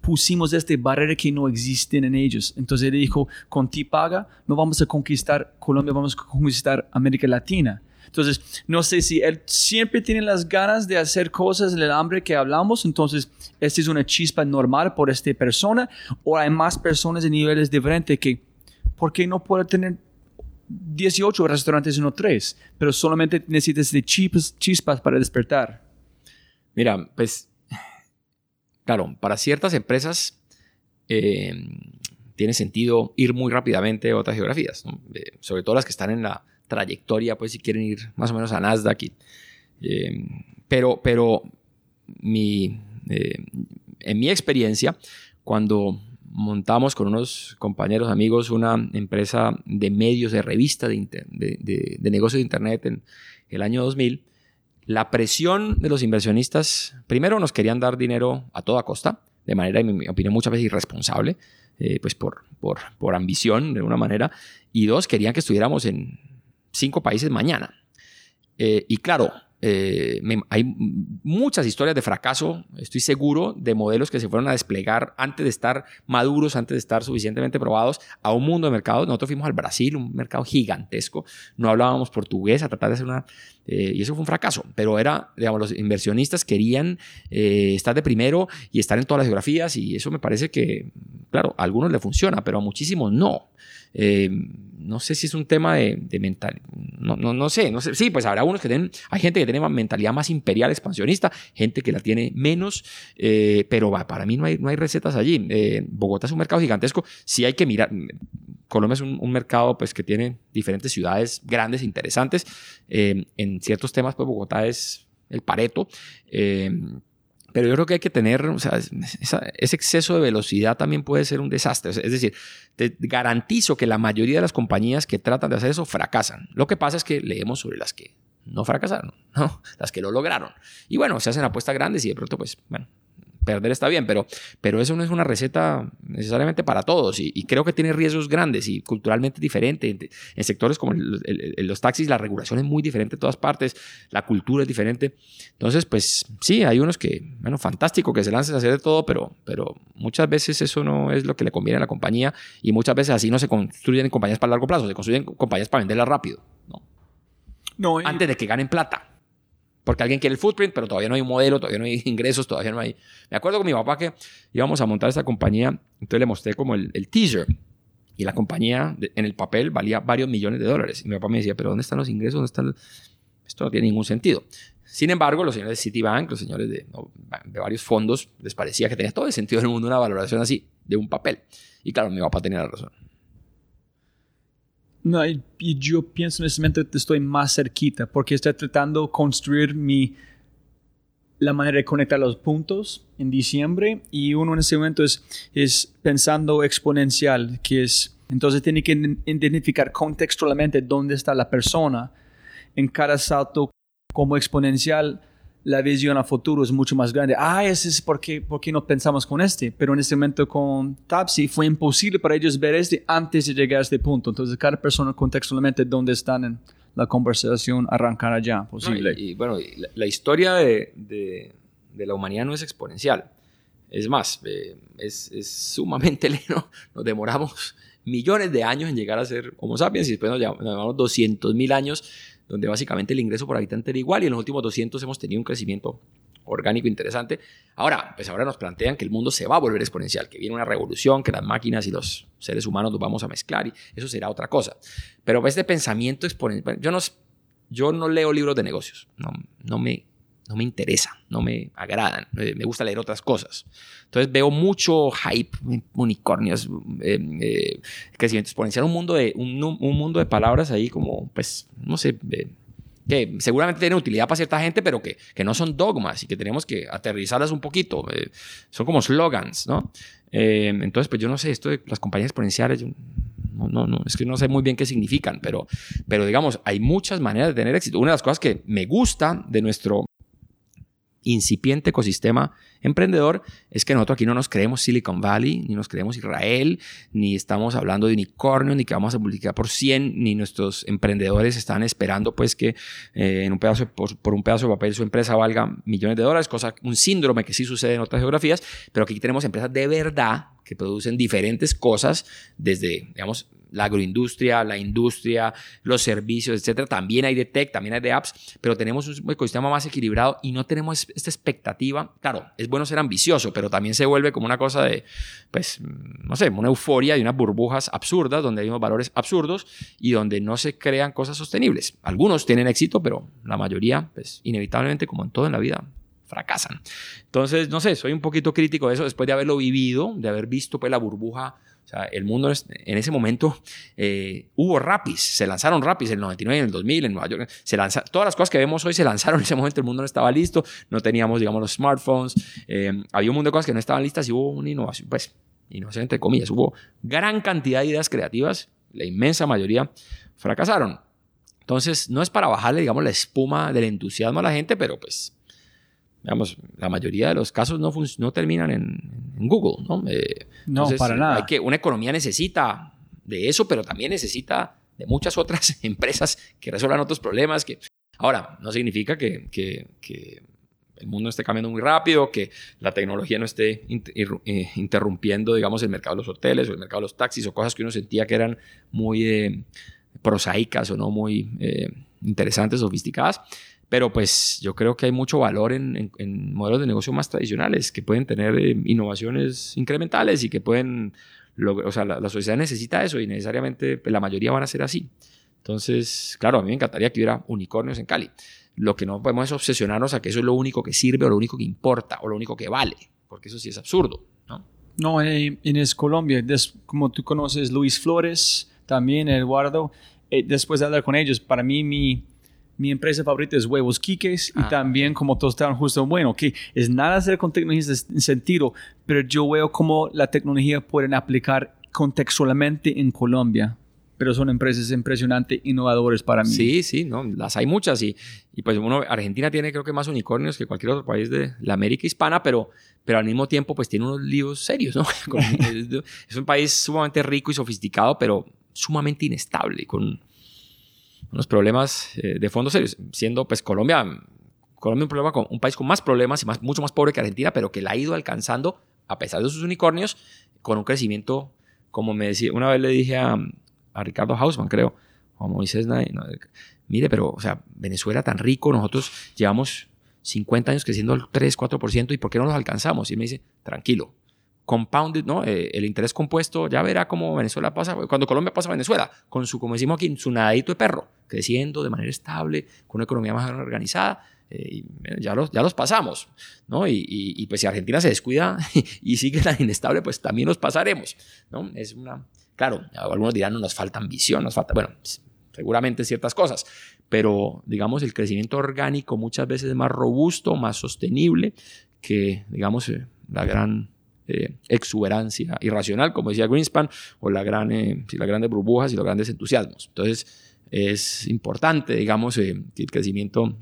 pusimos esta barrera que no existen en ellos? Entonces él dijo, con ti paga, no vamos a conquistar Colombia, vamos a conquistar América Latina. Entonces, no sé si él siempre tiene las ganas de hacer cosas en el hambre que hablamos, entonces, esta es una chispa normal por esta persona, o hay más personas de niveles diferentes que, ¿por qué no puede tener 18 restaurantes y no 3? Pero solamente necesitas de chispas, para despertar. Mira, pues, claro, para ciertas empresas eh, tiene sentido ir muy rápidamente a otras geografías, eh, sobre todo las que están en la trayectoria, pues si quieren ir más o menos a Nasdaq. Eh, pero, pero mi, eh, en mi experiencia, cuando montamos con unos compañeros amigos una empresa de medios, de revista de, de, de negocios de Internet en el año 2000, la presión de los inversionistas, primero nos querían dar dinero a toda costa, de manera, en mi opinión, muchas veces irresponsable, eh, pues por, por, por ambición de una manera, y dos, querían que estuviéramos en, cinco países mañana. Eh, y claro, eh, hay muchas historias de fracaso, estoy seguro, de modelos que se fueron a desplegar antes de estar maduros, antes de estar suficientemente probados a un mundo de mercados. Nosotros fuimos al Brasil, un mercado gigantesco, no hablábamos portugués, a tratar de hacer una... Eh, y eso fue un fracaso, pero era, digamos, los inversionistas querían estar de primero y estar en todas las geografías y eso me parece que, claro, a algunos le funciona, pero a muchísimos no. Eh, no sé si es un tema de, mental, no, no, no, sé, no sé, sí, pues habrá unos que tienen, hay gente que tiene mentalidad más imperial, expansionista, gente que la tiene menos, eh, pero para mí no hay, no hay recetas allí. Eh, Bogotá es un mercado gigantesco, sí hay que mirar, Colombia es un, mercado pues que tiene diferentes ciudades grandes, interesantes, en ciertos temas pues Bogotá es el pareto, pero yo creo que hay que tener, o sea, ese exceso de velocidad también puede ser un desastre. Es decir, te garantizo que la mayoría de las compañías que tratan de hacer eso fracasan. Lo que pasa es que leemos sobre las que no fracasaron, ¿no? las que lo lograron. Y bueno, se hacen apuestas grandes y de pronto, pues, bueno, perder está bien, pero, pero eso no es una receta necesariamente para todos y, creo que tiene riesgos grandes y culturalmente diferente. En, sectores como los taxis la regulación es muy diferente en todas partes, la cultura es diferente. Entonces, pues sí, hay unos que, bueno, fantástico que se lancen a hacer de todo, pero, pero muchas veces eso no es lo que le conviene a la compañía y muchas veces así no se construyen compañías para largo plazo, se construyen compañías para venderlas rápido. ¿no? No, Antes de que ganen plata porque alguien quiere el footprint, pero todavía no hay un modelo, todavía no hay ingresos, todavía no hay... Me acuerdo con mi papá que íbamos a montar esta compañía, entonces le mostré como el, teaser y la compañía en el papel valía varios millones de dólares. Y mi papá me decía, pero ¿dónde están los ingresos? ¿Dónde están? Esto no tiene ningún sentido. Sin embargo, los señores de Citibank, los señores de, de varios fondos, les parecía que tenía todo el sentido del mundo una valoración así, de un papel. Y claro, mi papá tenía la razón. No, y, yo pienso en ese momento que estoy más cerquita porque estoy tratando de construir mi, la manera de conectar los puntos en diciembre y uno en ese momento es, es pensando exponencial, que es, entonces tiene que identificar contextualmente dónde está la persona en cada salto como exponencial la visión a futuro es mucho más grande. Ah, ese es porque, porque no pensamos con este. Pero en este momento con Tapsi fue imposible para ellos ver este antes de llegar a este punto. Entonces, cada persona contextualmente donde están en la conversación arrancar allá posible. y, bueno, la, historia de, de, de, la humanidad no es exponencial. Es más, eh, es, es, sumamente lento. Nos demoramos millones de años en llegar a ser Homo sapiens y después nos llevamos 200 mil años donde básicamente el ingreso por habitante era igual y en los últimos 200 hemos tenido un crecimiento orgánico interesante. Ahora, pues ahora nos plantean que el mundo se va a volver exponencial, que viene una revolución, que las máquinas y los seres humanos nos vamos a mezclar y eso será otra cosa. Pero este pensamiento exponencial, yo no, yo no leo libros de negocios, no, no me no me interesa, no me agradan, eh, me gusta leer otras cosas. Entonces veo mucho hype, unicornios, eh, eh, crecimiento exponencial, un mundo, de, un, mundo de palabras ahí como, pues, no sé, que seguramente tienen utilidad para cierta gente, pero que, que, no son dogmas y que tenemos que aterrizarlas un poquito. son como slogans, ¿no? entonces, pues yo no sé, esto de las compañías exponenciales, no, no, no, es que no sé muy bien qué significan, pero, pero digamos, hay muchas maneras de tener éxito. Una de las cosas que me gusta de nuestro incipiente ecosistema emprendedor es que nosotros aquí no nos creemos Silicon Valley, ni nos creemos Israel, ni estamos hablando de unicornio, ni que vamos a multiplicar por 100, ni nuestros emprendedores están esperando pues que eh, en un pedazo, por, un pedazo de papel su empresa valga millones de dólares, cosa, un síndrome que sí sucede en otras geografías, pero aquí tenemos empresas de verdad que producen diferentes cosas desde, digamos, la agroindustria, la industria, los servicios, etcétera. También hay de tech, también hay de apps, pero tenemos un ecosistema más equilibrado y no tenemos esta expectativa. Claro, es bueno ser ambicioso, pero también se vuelve como una cosa de, pues, no sé, una euforia y unas burbujas absurdas donde hay unos valores absurdos y donde no se crean cosas sostenibles. Algunos tienen éxito, pero la mayoría, pues, inevitablemente, como en todo en la vida, fracasan. Entonces, no sé, soy un poquito crítico de eso después de haberlo vivido, de haber visto pues la burbuja o sea, el mundo en ese momento eh, hubo rapis, se lanzaron rapis en el 99, en el 2000, en Nueva York. Se lanza, todas las cosas que vemos hoy se lanzaron en ese momento. El mundo no estaba listo, no teníamos, digamos, los smartphones. Eh, había un mundo de cosas que no estaban listas y hubo una innovación, pues, innovación entre comillas. Hubo gran cantidad de ideas creativas, la inmensa mayoría fracasaron. Entonces, no es para bajarle, digamos, la espuma del entusiasmo a la gente, pero pues digamos, la mayoría de los casos no, no terminan en, Google, ¿no? Eh, no, para nada. Hay que, una economía necesita de eso, pero también necesita de muchas otras empresas que resuelvan otros problemas. Que... Ahora, no significa que, que, que el mundo esté cambiando muy rápido, que la tecnología no esté eh, interrumpiendo, digamos, el mercado de los hoteles o el mercado de los taxis o cosas que uno sentía que eran muy eh, prosaicas o no muy interesantes, sofisticadas. Pero pues yo creo que hay mucho valor en, modelos de negocio más tradicionales que pueden tener eh, innovaciones incrementales y que pueden lo- o sea, la, sociedad necesita eso y necesariamente pues, la mayoría van a ser así. Entonces, claro, a mí me encantaría que hubiera unicornios en Cali. Lo que no podemos es obsesionarnos a que eso es lo único que sirve o lo único que importa o lo único que vale, porque eso sí es absurdo, ¿no? No, en, en es Colombia, des- como tú conoces Luis Flores, también Eduardo, eh, después de hablar con ellos, para mí mi, mi empresa favorita es Huevos Quiques y Ah. también como todos estaban justo, bueno, que es nada hacer con tecnologías en sentido, pero yo veo cómo la tecnología pueden aplicar contextualmente en Colombia, pero son empresas impresionantes, innovadoras para mí. Sí, sí, no, las hay muchas y, y pues uno, Argentina tiene creo que más unicornios que cualquier otro país de la América hispana, pero, pero al mismo tiempo pues tiene unos líos serios, ¿no? Es un país sumamente rico y sofisticado, pero sumamente inestable, con unos problemas eh, de fondo serios, siendo pues Colombia, Colombia un, problema con, un país con más problemas y más, mucho más pobre que Argentina, pero que la ha ido alcanzando, a pesar de sus unicornios, con un crecimiento, como me decía, una vez le dije a, a Ricardo Hausman, creo, o a Moisés no, mire, pero, o sea, Venezuela tan rico, nosotros llevamos 50 años creciendo al 3, 4%, ¿y por qué no los alcanzamos? Y me dice, tranquilo, compounded, ¿no? Eh, el interés compuesto, ya verá cómo Venezuela pasa, cuando Colombia pasa a Venezuela, con su, como decimos aquí, su nadadito de perro, creciendo de manera estable, con una economía más organizada, eh, y eh, ya, los, ya los pasamos, ¿no? Y, y- y, pues si Argentina se descuida y sigue tan inestable, pues también los pasaremos, ¿no? Es una, claro, algunos dirán, no nos falta ambición, nos falta, bueno, seguramente ciertas cosas, pero digamos el crecimiento orgánico muchas veces es más robusto, más sostenible que, digamos, eh, la gran eh, exuberancia irracional, como decía Greenspan, o la gran, eh, las grandes burbujas y los grandes entusiasmos. Entonces, es importante, digamos, eh, que el crecimiento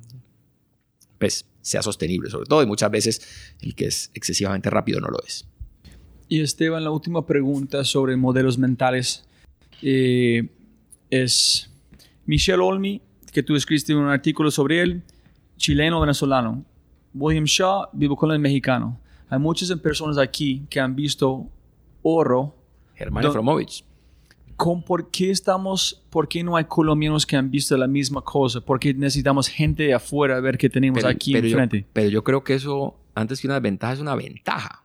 pues, sea sostenible, sobre todo, y muchas veces el que es excesivamente rápido no lo es. Y Esteban, la última pregunta sobre modelos mentales es Michelle Olmi, que tú escribiste un artículo sobre él, chileno-venezolano. William Shaw, vivo con el mexicano. Hay muchas personas aquí que han visto oro. Germán Efromovich. ¿Con ¿Por qué estamos, por qué no hay colombianos que han visto la misma cosa? ¿Por qué necesitamos gente de afuera a ver qué tenemos Pero, aquí pero yo, enfrente? pero yo creo que eso, antes que una desventaja, es una ventaja.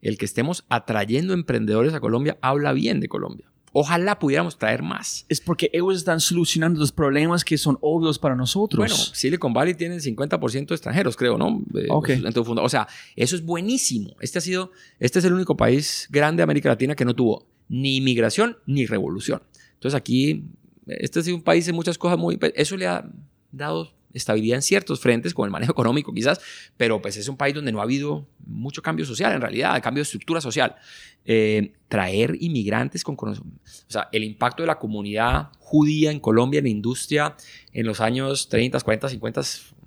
El que estemos atrayendo emprendedores a Colombia habla bien de Colombia. Ojalá pudiéramos traer más. Es porque ellos están solucionando los problemas que son obvios para nosotros. Bueno, Silicon Valley tiene 50% de extranjeros, creo, ¿no? Ok. en tu funda- o sea, eso es buenísimo. Este ha sido, este es el único país grande de América Latina que no tuvo ni inmigración ni revolución. Entonces aquí, este ha sido un país de muchas cosas muy, eso le ha dado estabilidad en ciertos frentes, como el manejo económico quizás, pero pues es un país donde no ha habido mucho cambio social en realidad, cambio de estructura social. Eh, traer inmigrantes con conocimiento, o sea, el impacto de la comunidad judía en Colombia en la industria en los años 30, 40, 50, eh, 60,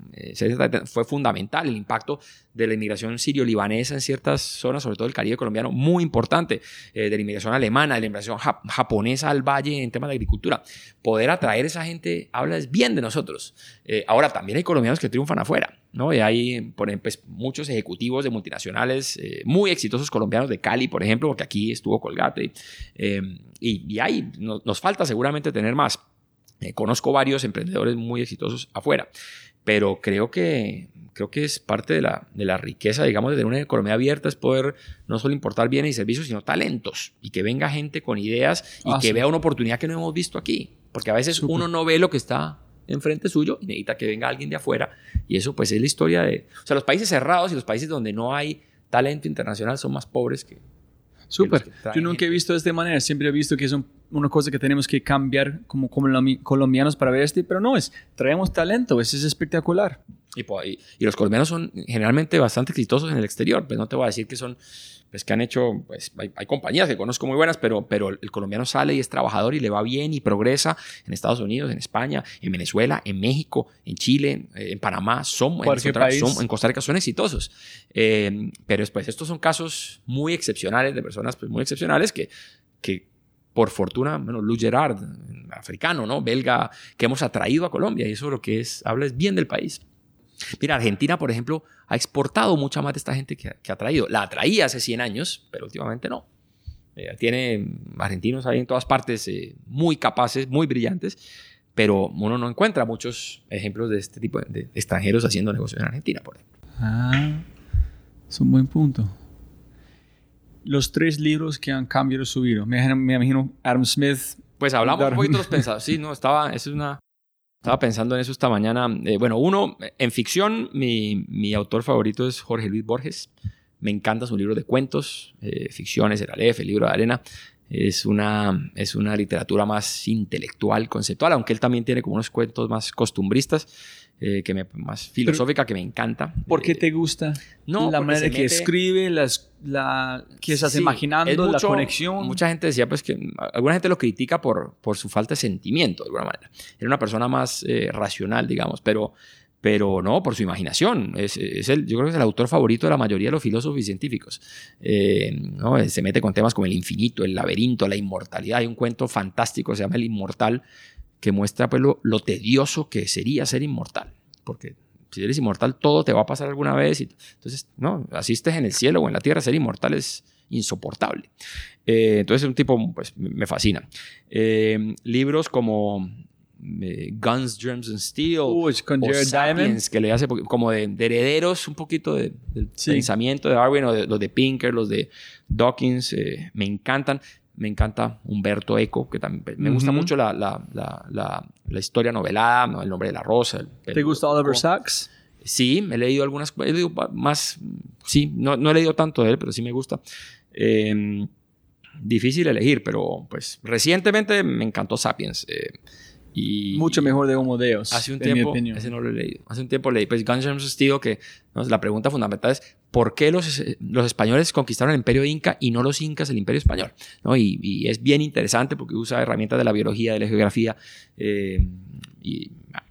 fue fundamental. El impacto de la inmigración sirio-libanesa en ciertas zonas, sobre todo el Caribe colombiano, muy importante. Eh, de la inmigración alemana, de la inmigración jap- japonesa al valle en temas de agricultura. Poder atraer a esa gente habla bien de nosotros. Eh, ahora, también hay colombianos que triunfan afuera, ¿no? Y hay, por ejemplo, pues, muchos ejecutivos de multinacionales eh, muy exitosos colombianos de Cali, por ejemplo, porque aquí estuvo Colgate. eh, y, y hay, no- nos falta seguramente tener más. Eh, conozco varios emprendedores muy exitosos afuera, pero creo que, creo que es parte de la, de la riqueza, digamos, de tener una economía abierta, es poder no solo importar bienes y servicios, sino talentos, y que venga gente con ideas y Ah, que sí. vea una oportunidad que no hemos visto aquí, porque a veces uno no ve lo que está enfrente suyo y necesita que venga alguien de afuera, y eso pues es la historia de, o sea, los países cerrados y los países donde no hay talento internacional son más pobres que... Súper. Yo nunca he visto de esta manera. Siempre he visto que es un- una cosa que tenemos que cambiar como, como colombianos para ver este, pero no es. Traemos talento. Eso es espectacular. Y, y- y los colombianos son generalmente bastante exitosos en el exterior. Pues no te voy a decir que son, pues que han hecho, pues hay, hay compañías que conozco muy buenas, pero, pero el colombiano sale y es trabajador y le va bien y progresa en Estados Unidos, en España, en Venezuela, en México, en Chile, eh, en Panamá, son, en, país. son- en Costa Rica son exitosos. Eh, pero pues estos son casos muy excepcionales de personas pues, muy excepcionales que, que por fortuna, bueno, Lou Gerard, africano, ¿no? Belga, que hemos atraído a Colombia y eso lo que es, habla es bien del país. Mira, Argentina, por ejemplo, ha exportado mucha más de esta gente que, que ha traído. La atraía hace 100 años, pero últimamente no. Eh, tiene argentinos ahí en todas partes eh, muy capaces, muy brillantes, pero uno no encuentra muchos ejemplos de este tipo de, de extranjeros haciendo negocios en Argentina, por ejemplo. Ah, es un buen punto. Los tres libros que han cambiado su vida. Me, imagino- me imagino Adam Smith. Pues hablamos un poquito de los pensados. Sí, no, estaba, eso es una, estaba pensando en eso esta mañana. Eh, bueno, uno, en ficción, mi, mi autor favorito es Jorge Luis Borges. Me encanta su libro de cuentos, eh, ficciones, el Aleph, el libro de arena. Es una, es una literatura más intelectual, conceptual, aunque él también tiene como unos cuentos más costumbristas, eh, que me, más filosófica, que me encanta. ¿Por qué Eh, te gusta? no, la manera que mete- escribe, las, la, que estás Sí, imaginando, es la conexión. Mucha gente decía pues que alguna gente lo critica por, por su falta de sentimiento de alguna manera. Era una persona más eh, racional, digamos, pero, pero no, por su imaginación. Es, es el, yo creo que es el autor favorito de la mayoría de los filósofos y científicos. Eh, ¿no? Se mete con temas como el infinito, el laberinto, la inmortalidad. Hay un cuento fantástico se llama El Inmortal que muestra pues, lo, lo tedioso que sería ser inmortal. Porque si eres inmortal, todo te va a pasar alguna vez. Y, entonces, no, así estés en el cielo o en la tierra, ser inmortal es insoportable. Eh, entonces, es un tipo, pues, me fascina. Eh, libros como eh, Guns, Germs and Steel. Uy, con o Jared Diamond. Sapiens, que le hace como de, de herederos un poquito de- del Sí. pensamiento de Darwin o de, los de Pinker, los de Dawkins, eh, me encantan. Me encanta Humberto Eco, que también me gusta mucho la, la, la, historia novelada, ¿no? El nombre de la rosa. el- ¿Te gusta Oliver Sacks? Sí, he leído algunas, he leído más, sí, no, no he leído tanto de él, pero sí me gusta. Eh, difícil elegir, pero pues recientemente me encantó Sapiens. eh, y Mucho mejor de Homo Deus. Hace un tiempo, opinión. ese no lo he leído. Hace un tiempo leí, pues Guns N' Roses que ¿no? la pregunta fundamental es ¿por qué los, los españoles conquistaron el imperio inca y no los incas el imperio español? ¿No? Y, y es bien interesante porque usa herramientas de la biología, de la geografía, eh, y ah,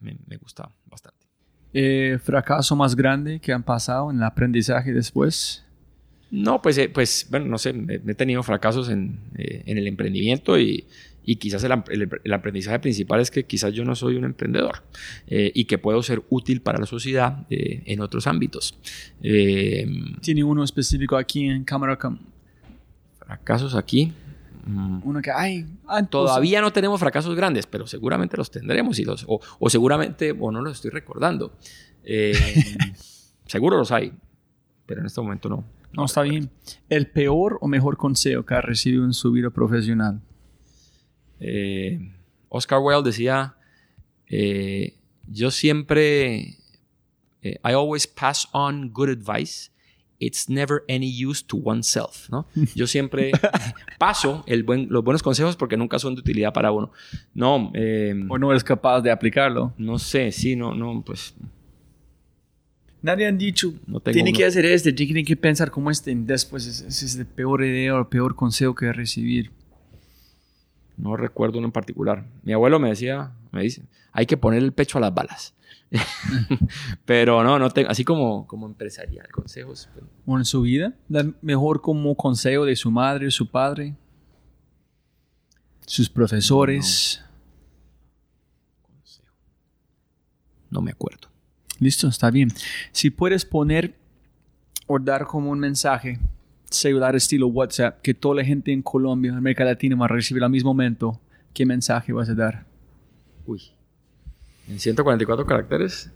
me, me gusta bastante. Eh, ¿Fracaso más grande que han pasado en el aprendizaje después? No, pues, eh, pues bueno, no sé, he he tenido fracasos en, eh, en el emprendimiento y, y quizás el, el- el aprendizaje principal es que quizás yo no soy un emprendedor eh, y que puedo ser útil para la sociedad eh, en otros ámbitos. Eh, ¿Tiene uno específico aquí en cámara? com- fracasos aquí. mm, Uno que, ay, ah, Todavía no tenemos fracasos grandes, pero seguramente los tendremos y los, o, o seguramente, o no los estoy recordando. Eh, seguro los hay, pero en este momento no. No, está bien. ¿El peor o mejor consejo que ha recibido en su vida profesional? Eh, Oscar Wilde decía, eh, yo siempre, eh, I always pass on good advice. It's never any use to oneself, ¿no? Yo siempre paso el buen, los buenos consejos porque nunca son de utilidad para uno. No, eh, ¿O no eres capaz de aplicarlo? no sé, sí, no, no, pues Nadie han dicho, No tengo tiene uno. que hacer este, tiene que pensar como este. Después, ese es el peor idea o el peor consejo que recibir. No recuerdo uno en particular. Mi abuelo me decía, me dice, hay que poner el pecho a las balas. Pero no, no tengo, así como, como empresarial, consejos. pues, ¿O en su vida? Mejor como consejo de su madre, su padre, sus profesores. no me acuerdo. Listo, está bien. Si puedes poner o dar como un mensaje celular estilo WhatsApp que toda la gente en Colombia, América Latina va a recibir al mismo momento, ¿qué mensaje vas a dar? Uy. En 144 caracteres.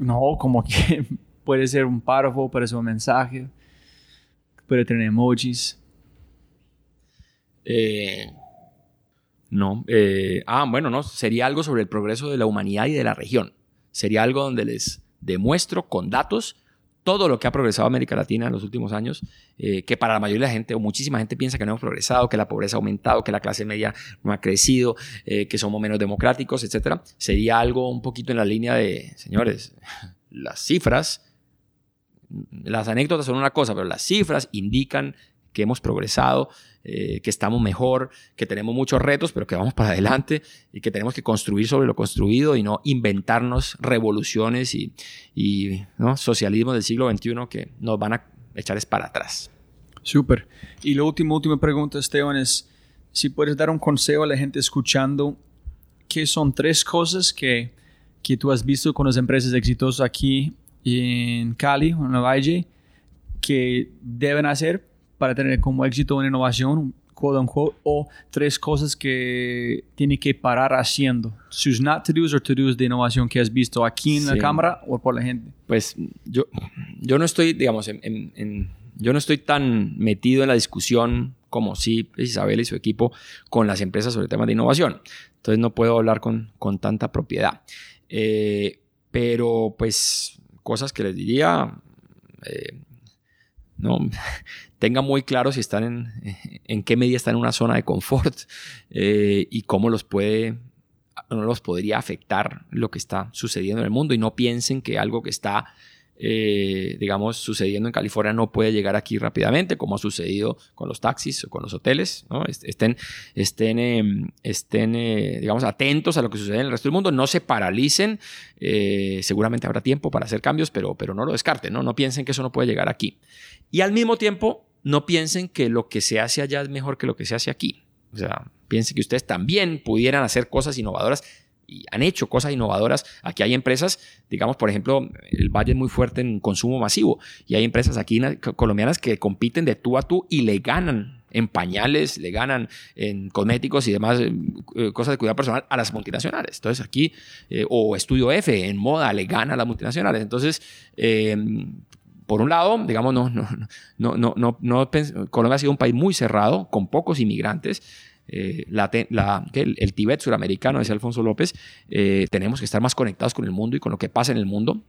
No, como que puede ser un párrafo, puede ser un mensaje, puede tener emojis. eh, no. eh, ah, bueno, no. Sería algo sobre el progreso de la humanidad y de la región. Sería algo donde les demuestro con datos todo lo que ha progresado América Latina en los últimos años, eh, que para la mayoría de la gente o muchísima gente piensa que no hemos progresado, que la pobreza ha aumentado, que la clase media no ha crecido, eh, que somos menos democráticos, etcétera. Sería algo un poquito en la línea de, señores, las cifras, las anécdotas son una cosa, pero las cifras indican que hemos progresado, eh, que estamos mejor, que tenemos muchos retos, pero que vamos para adelante y que tenemos que construir sobre lo construido y no inventarnos revoluciones y, y ¿no? socialismo del siglo XXI que nos van a echar es para atrás. Súper. Y la última, última pregunta, Esteban, es si puedes dar un consejo a la gente escuchando, ¿qué son tres cosas que, que tú has visto con las empresas exitosas aquí en Cali, en Valle, que deben hacer para tener como éxito en innovación, quote unquote, o tres cosas que tiene que parar haciendo? Sus not to-dos o to-dos de innovación que has visto aquí en la cámara o por la gente. Pues yo, yo no estoy, digamos, en, en- en- yo no estoy tan metido en la discusión como sí Isabel y su equipo con las empresas sobre temas de innovación. Entonces no puedo hablar con, con tanta propiedad. Eh, pero pues cosas que les diría, eh, no, tengan muy claro si están en, en qué medida están en una zona de confort eh, y cómo los puede no los podría afectar lo que está sucediendo en el mundo. Y no piensen que algo que está eh, digamos, sucediendo en California no puede llegar aquí rápidamente, como ha sucedido con los taxis o con los hoteles. Estén, estén, em, estén eh, digamos, atentos a lo que sucede en el resto del mundo, no se paralicen. Eh, seguramente habrá tiempo para hacer cambios, pero, pero no lo descarten, ¿no? no piensen que eso no puede llegar aquí. Y al mismo tiempo, no piensen que lo que se hace allá es mejor que lo que se hace aquí. O sea, piensen que ustedes también pudieran hacer cosas innovadoras y han hecho cosas innovadoras. Aquí hay empresas, digamos, por ejemplo, el Valle es muy fuerte en consumo masivo y hay empresas aquí colombianas que compiten de tú a tú y le ganan en pañales, le ganan en cosméticos y demás eh, eh, cosas de cuidado personal a las multinacionales. Entonces aquí, eh, o Estudio F en moda le gana a las multinacionales. Entonces, por un lado, digamos, no, no, no, no, no, no, Colombia ha sido un país muy cerrado, con pocos inmigrantes. Eh, la, el, Tíbet suramericano, decía Alfonso López, eh, tenemos que estar más conectados con el mundo y con lo que pasa en el mundo.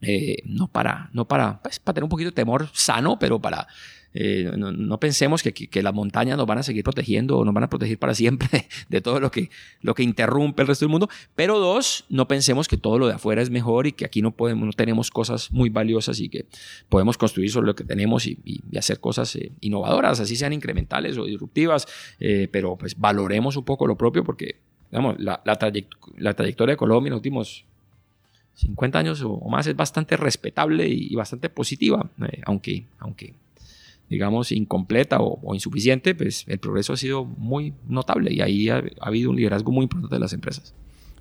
Eh, no para, no para, pues, para tener un poquito de temor sano, pero para eh, no, pensemos que, que, las montañas nos van a seguir protegiendo o nos van a proteger para siempre de, todo lo que, lo que interrumpe el resto del mundo. Pero dos, no pensemos que todo lo de afuera es mejor y que aquí no, podemos, no tenemos cosas muy valiosas y que podemos construir sobre lo que tenemos y, hacer cosas eh, innovadoras, así sean incrementales o disruptivas, eh, pero pues valoremos un poco lo propio porque, digamos, la, la, trayectoria de Colombia en los últimos 50 años o más es bastante respetable y, bastante positiva, aunque, aunque digamos, incompleta o, insuficiente, pues el progreso ha sido muy notable y ahí ha, habido un liderazgo muy importante de las empresas.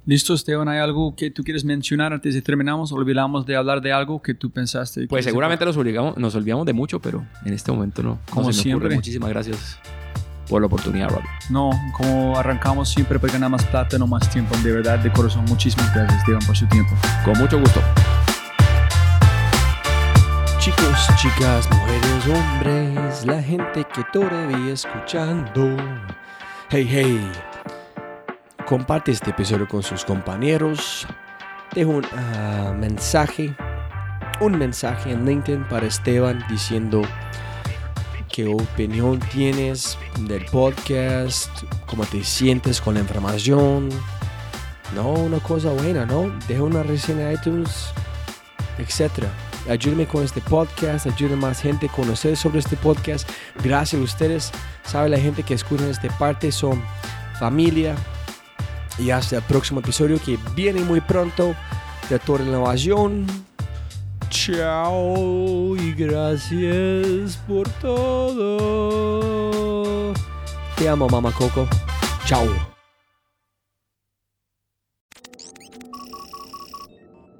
Listo, Esteban, ¿hay algo que tú quieres mencionar antes de terminamos? ¿Olvidamos de hablar de algo que tú pensaste? pues seguramente nos, obligamos, nos olvidamos de mucho, pero en este momento no. Como siempre. Muchísimas gracias por la oportunidad, Rob. No, como arrancamos siempre para ganar más plata, no más tiempo. De verdad, de corazón, muchísimas gracias, Esteban, por su tiempo. Con mucho gusto. Chicos, chicas, mujeres, hombres, la gente que todavía escuchando. Hey, hey. Comparte este episodio con sus compañeros. Dejo un ah, mensaje, un mensaje en LinkedIn para Esteban diciendo qué opinión tienes del podcast, cómo te sientes con la información. No, una cosa buena, ¿no? Deja una reseña en iTunes, etcétera ayúdenme con este podcast, ayuden más gente a conocer sobre este podcast. Gracias a ustedes. Sabe la gente que escucha esta parte son familia. Y hasta el próximo episodio que viene muy pronto de Torre Innovación. Chao y gracias por todo. Te amo, mamá Coco. Chao.